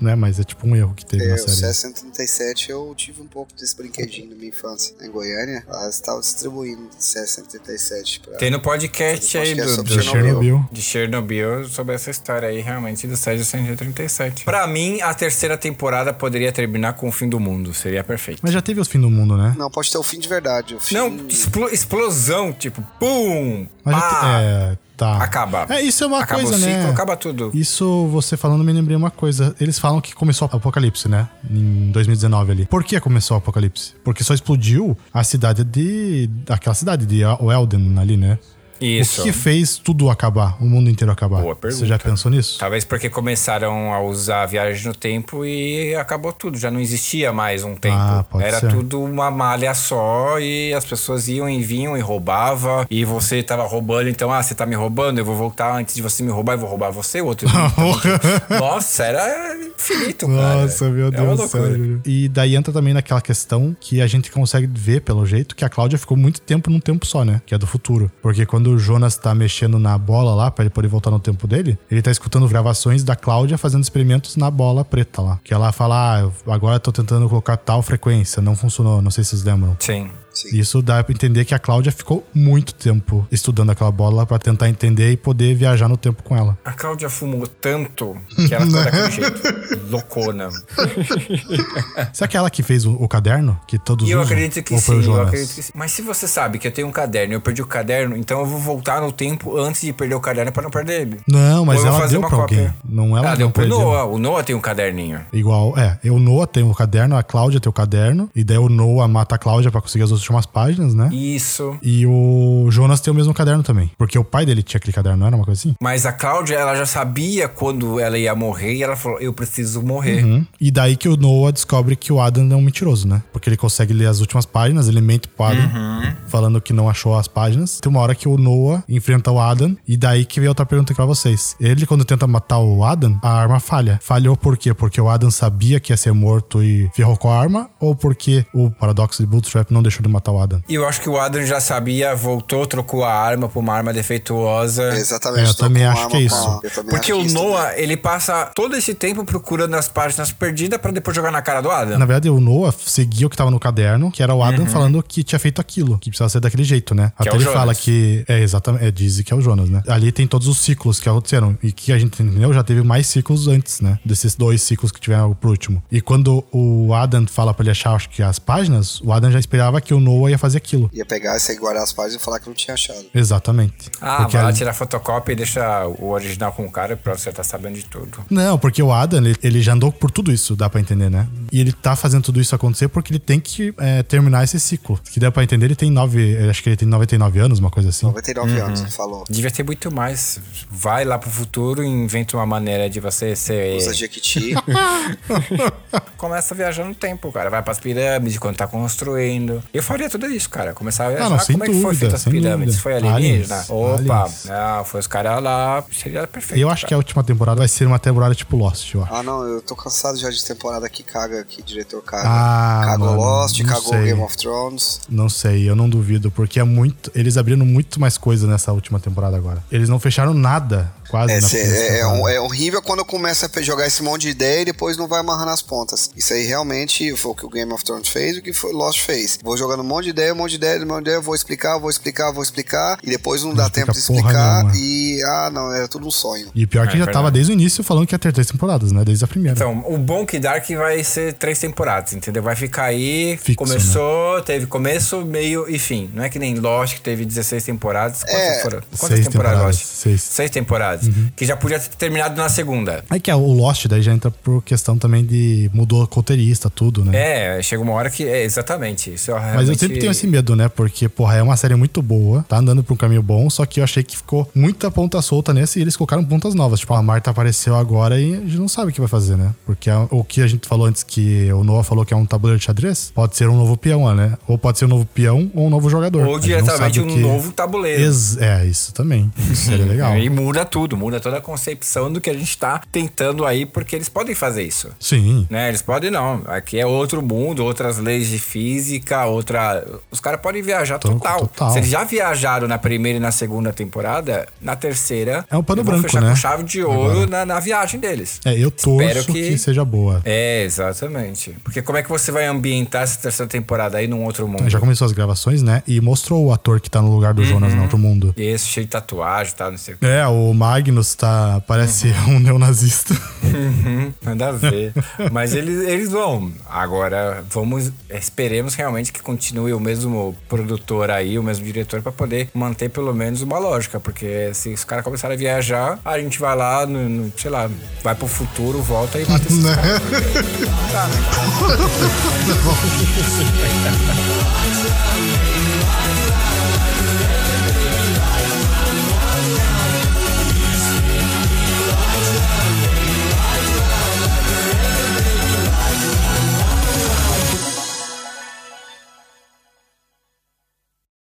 Né? Mas é tipo um erro que teve É, na o série. CS-137 eu tive um pouco desse brinquedinho na minha infância. Em Goiânia, elas estavam distribuindo CS-137 pra. Tem no podcast aí do, do Chernobyl. Chernobyl. de Chernobyl sobre essa história aí, realmente, do 137. Pra mim, a terceira temporada poderia terminar com o fim do mundo. Seria perfeito. Mas já teve os fim do mundo, né? Não, pode ter o fim de verdade. O fim... Não, explo- explosão, tipo, pum! Mas já pá, te- é, tá. Acaba. É, isso é uma acaba coisa, o ciclo, né? acaba tudo. Isso, você falando, me lembrei uma coisa. Eles falam que começou o apocalipse, né? Em 2019 ali. Por que começou o apocalipse? Porque só explodiu a cidade de. aquela cidade de Elden ali, né? Isso. O que fez tudo acabar, o mundo inteiro acabar? Boa Você já pergunta. pensou nisso? Talvez porque começaram a usar a viagem no tempo e acabou tudo. Já não existia mais um tempo. Ah, pode Era ser. tudo uma malha só e as pessoas iam e vinham e roubava. E você tava roubando, então, ah, você tá me roubando, eu vou voltar antes de você me roubar, eu vou roubar você, o outro. Nossa, era infinito, cara. Nossa, meu É Deus, loucura. sério. E daí entra também naquela questão que a gente consegue ver, pelo jeito, que a Cláudia ficou muito tempo num tempo só, né? Que é do futuro. Porque quando o Jonas tá mexendo na bola lá, pra ele poder voltar no tempo dele, ele tá escutando gravações da Cláudia fazendo experimentos na bola preta lá. Que ela fala, ah, agora eu tô tentando colocar tal frequência, não funcionou, não sei se vocês lembram. Sim. Sim. Isso dá pra entender que a Cláudia ficou muito tempo estudando aquela bola pra tentar entender e poder viajar no tempo com ela. A Cláudia fumou tanto que ela ficou daquele jeito. Loucona. Será que é ela que fez o, o caderno? Que todos eu usam? acredito que Ou sim, eu acredito que sim. Mas se você sabe que eu tenho um caderno e eu perdi o caderno, então eu vou voltar no tempo antes de perder o caderno pra não perder ele. Não, mas ela deu pra cópia. alguém. Não ela Ela não deu pro perdeu. Noah. O Noah tem um caderninho. Igual, é. O Noah tem o caderno, a Cláudia tem o caderno. E daí o Noah mata a Cláudia pra conseguir as últimas páginas, né? Isso. E o Jonas tem o mesmo caderno também. Porque o pai dele tinha aquele caderno, não era uma coisa assim? Mas a Cláudia, ela já sabia quando ela ia morrer e ela falou: Eu preciso morrer. Uhum. E daí que o Noah descobre que o Adam é um mentiroso, né? Porque ele consegue ler as últimas páginas, ele mente pro Adam, Uhum. falando que não achou as páginas. Tem uma hora que o Noah enfrenta o Adam, e daí que vem outra pergunta pra vocês. Ele, quando tenta matar o Adam, a arma falha. Falhou por quê? Porque o Adam sabia que ia ser morto e ferrou com a arma? Ou porque o paradoxo de Bootstrap não deixou de matar o Adam? E eu acho que o Adam já sabia, voltou, trocou a arma por uma arma defeituosa. Exatamente. É, eu também acho arma que é isso. a- eu também Porque o isso também. Noah, ele passa todo esse tempo procurando as páginas perdidas pra depois jogar na cara do Adam. Na verdade, o Noah seguia o que tava no caderno, que era o Adam falando que tinha feito aquilo, que precisava ser daquele jeito, né? Uhum. Que Até é ele Jonas. fala que. É, exatamente. É, diz que é o Jonas, né? Ali tem todos os ciclos que aconteceram. E que a gente entendeu, já teve mais ciclos antes, né? Desses dois ciclos que tiveram pro último. E quando o Adam fala pra ele achar, acho que as páginas, o Adam já esperava que o Noah ia fazer aquilo. Ia pegar, e guardar as páginas e falar que não tinha achado. Exatamente. Ah, Porque vai lá ali- tirar fotocópia e deixa o original com o cara e pronto, você tá sabendo de tudo. Não, porque o Adam, ele, ele já andou por tudo isso, dá pra entender, né? E ele tá fazendo tudo isso acontecer porque ele tem que é, terminar esse ciclo. Que dá pra entender, ele tem nove. Acho que ele tem 99 anos, uma coisa assim. 99 Uhum. anos, ele falou. Devia ter muito mais. Vai lá pro futuro e inventa uma maneira de você ser. Usa Jequiti. Começa a viajar no tempo, cara. Vai pras pirâmides quando tá construindo. Eu faria tudo isso, cara. Começar a viajar. não, sem como é que foi dúvida, feita as pirâmides? dúvida. Foi alienígena? Opa, aliens. não, foi os caras lá. Seria perfeito. Eu acho que a última temporada vai ser uma temporada tipo Lost, acho. ah, não, eu tô cansado já de temporada que caga que diretor caga. Ah, cagou mano, Lost, não cagou sei. Game of Thrones. Não sei, eu não duvido, porque é muito. Eles abriram muito mais coisa nessa última temporada agora. Eles não fecharam nada, quase. É, na cê- é, é um- é horrível quando começa a jogar esse monte de ideia e depois não vai amarrando as pontas. Isso aí realmente foi o que o Game of Thrones fez e o que foi Lost fez. Vou jogando um monte de ideia, um monte de ideia, um monte de ideia, vou explicar, vou explicar, vou explicar, e depois não dá explica tempo de explicar nenhuma. e. Ah, não, era tudo um sonho. E pior que É já verdade. tava desde o início falando que ia ter três temporadas, né? Desde a primeira. Então, o bom que Dark vai ser três temporadas, entendeu? Vai ficar aí. Fixo, começou, teve começo, meio e fim. Não é que nem Lost, que teve 16 temporadas. Quantas É. foram? Quantas Seis temporadas, temporadas, Lost? seis. Uhum. temporadas. Que já podia ter terminado na segunda. É que o Lost daí já entra por questão também de mudou roteirista, tudo, né? É, chega uma hora que. É, exatamente. Isso é Mas eu realmente- sempre tenho esse medo, né? Porque, porra, é uma série muito boa, tá andando por um caminho bom, só que eu achei que ficou muita ponta solta nesse e eles colocaram pontas novas. Tipo, a Marta apareceu agora e a gente não sabe o que vai fazer, né? Porque a- o que a gente falou antes que o Noah falou que é um tabuleiro de xadrez, pode ser um novo peão, né? Ou pode ser um novo peão ou um novo jogador. Ou A diretamente um que- novo tabuleiro. Ex- é, isso também. Isso seria legal. E muda tudo, muda toda a concepção do que a gente tá tentando aí, porque eles podem fazer isso. Sim. Né? Eles podem não. Aqui é outro mundo, outras leis de física, outra. Os caras podem viajar To- total. total. Se eles já viajaram na primeira e na segunda temporada, na terceira. É um pano branco, fechar né? com chave de ouro na, na viagem deles. É, eu torço Espero que... que- seja boa. É, exatamente. Porque como é que você vai ambientar essa terceira temporada aí num outro mundo? Já começou as gravações, né? E mostrou o ator que tá no lugar do Jonas no outro mundo. E esse cheio de tatuagem, tá? Não sei o que. É, o Magnus tá. Parece um neonazista. Uhum, nada a ver. Mas eles, eles vão. Agora, vamos. Esperemos realmente que continue o mesmo produtor aí, o mesmo diretor, pra poder manter pelo menos uma lógica. Porque se os caras começarem a viajar, a gente vai lá, no, no- sei lá, vai pro futuro, volta e mata esses caras.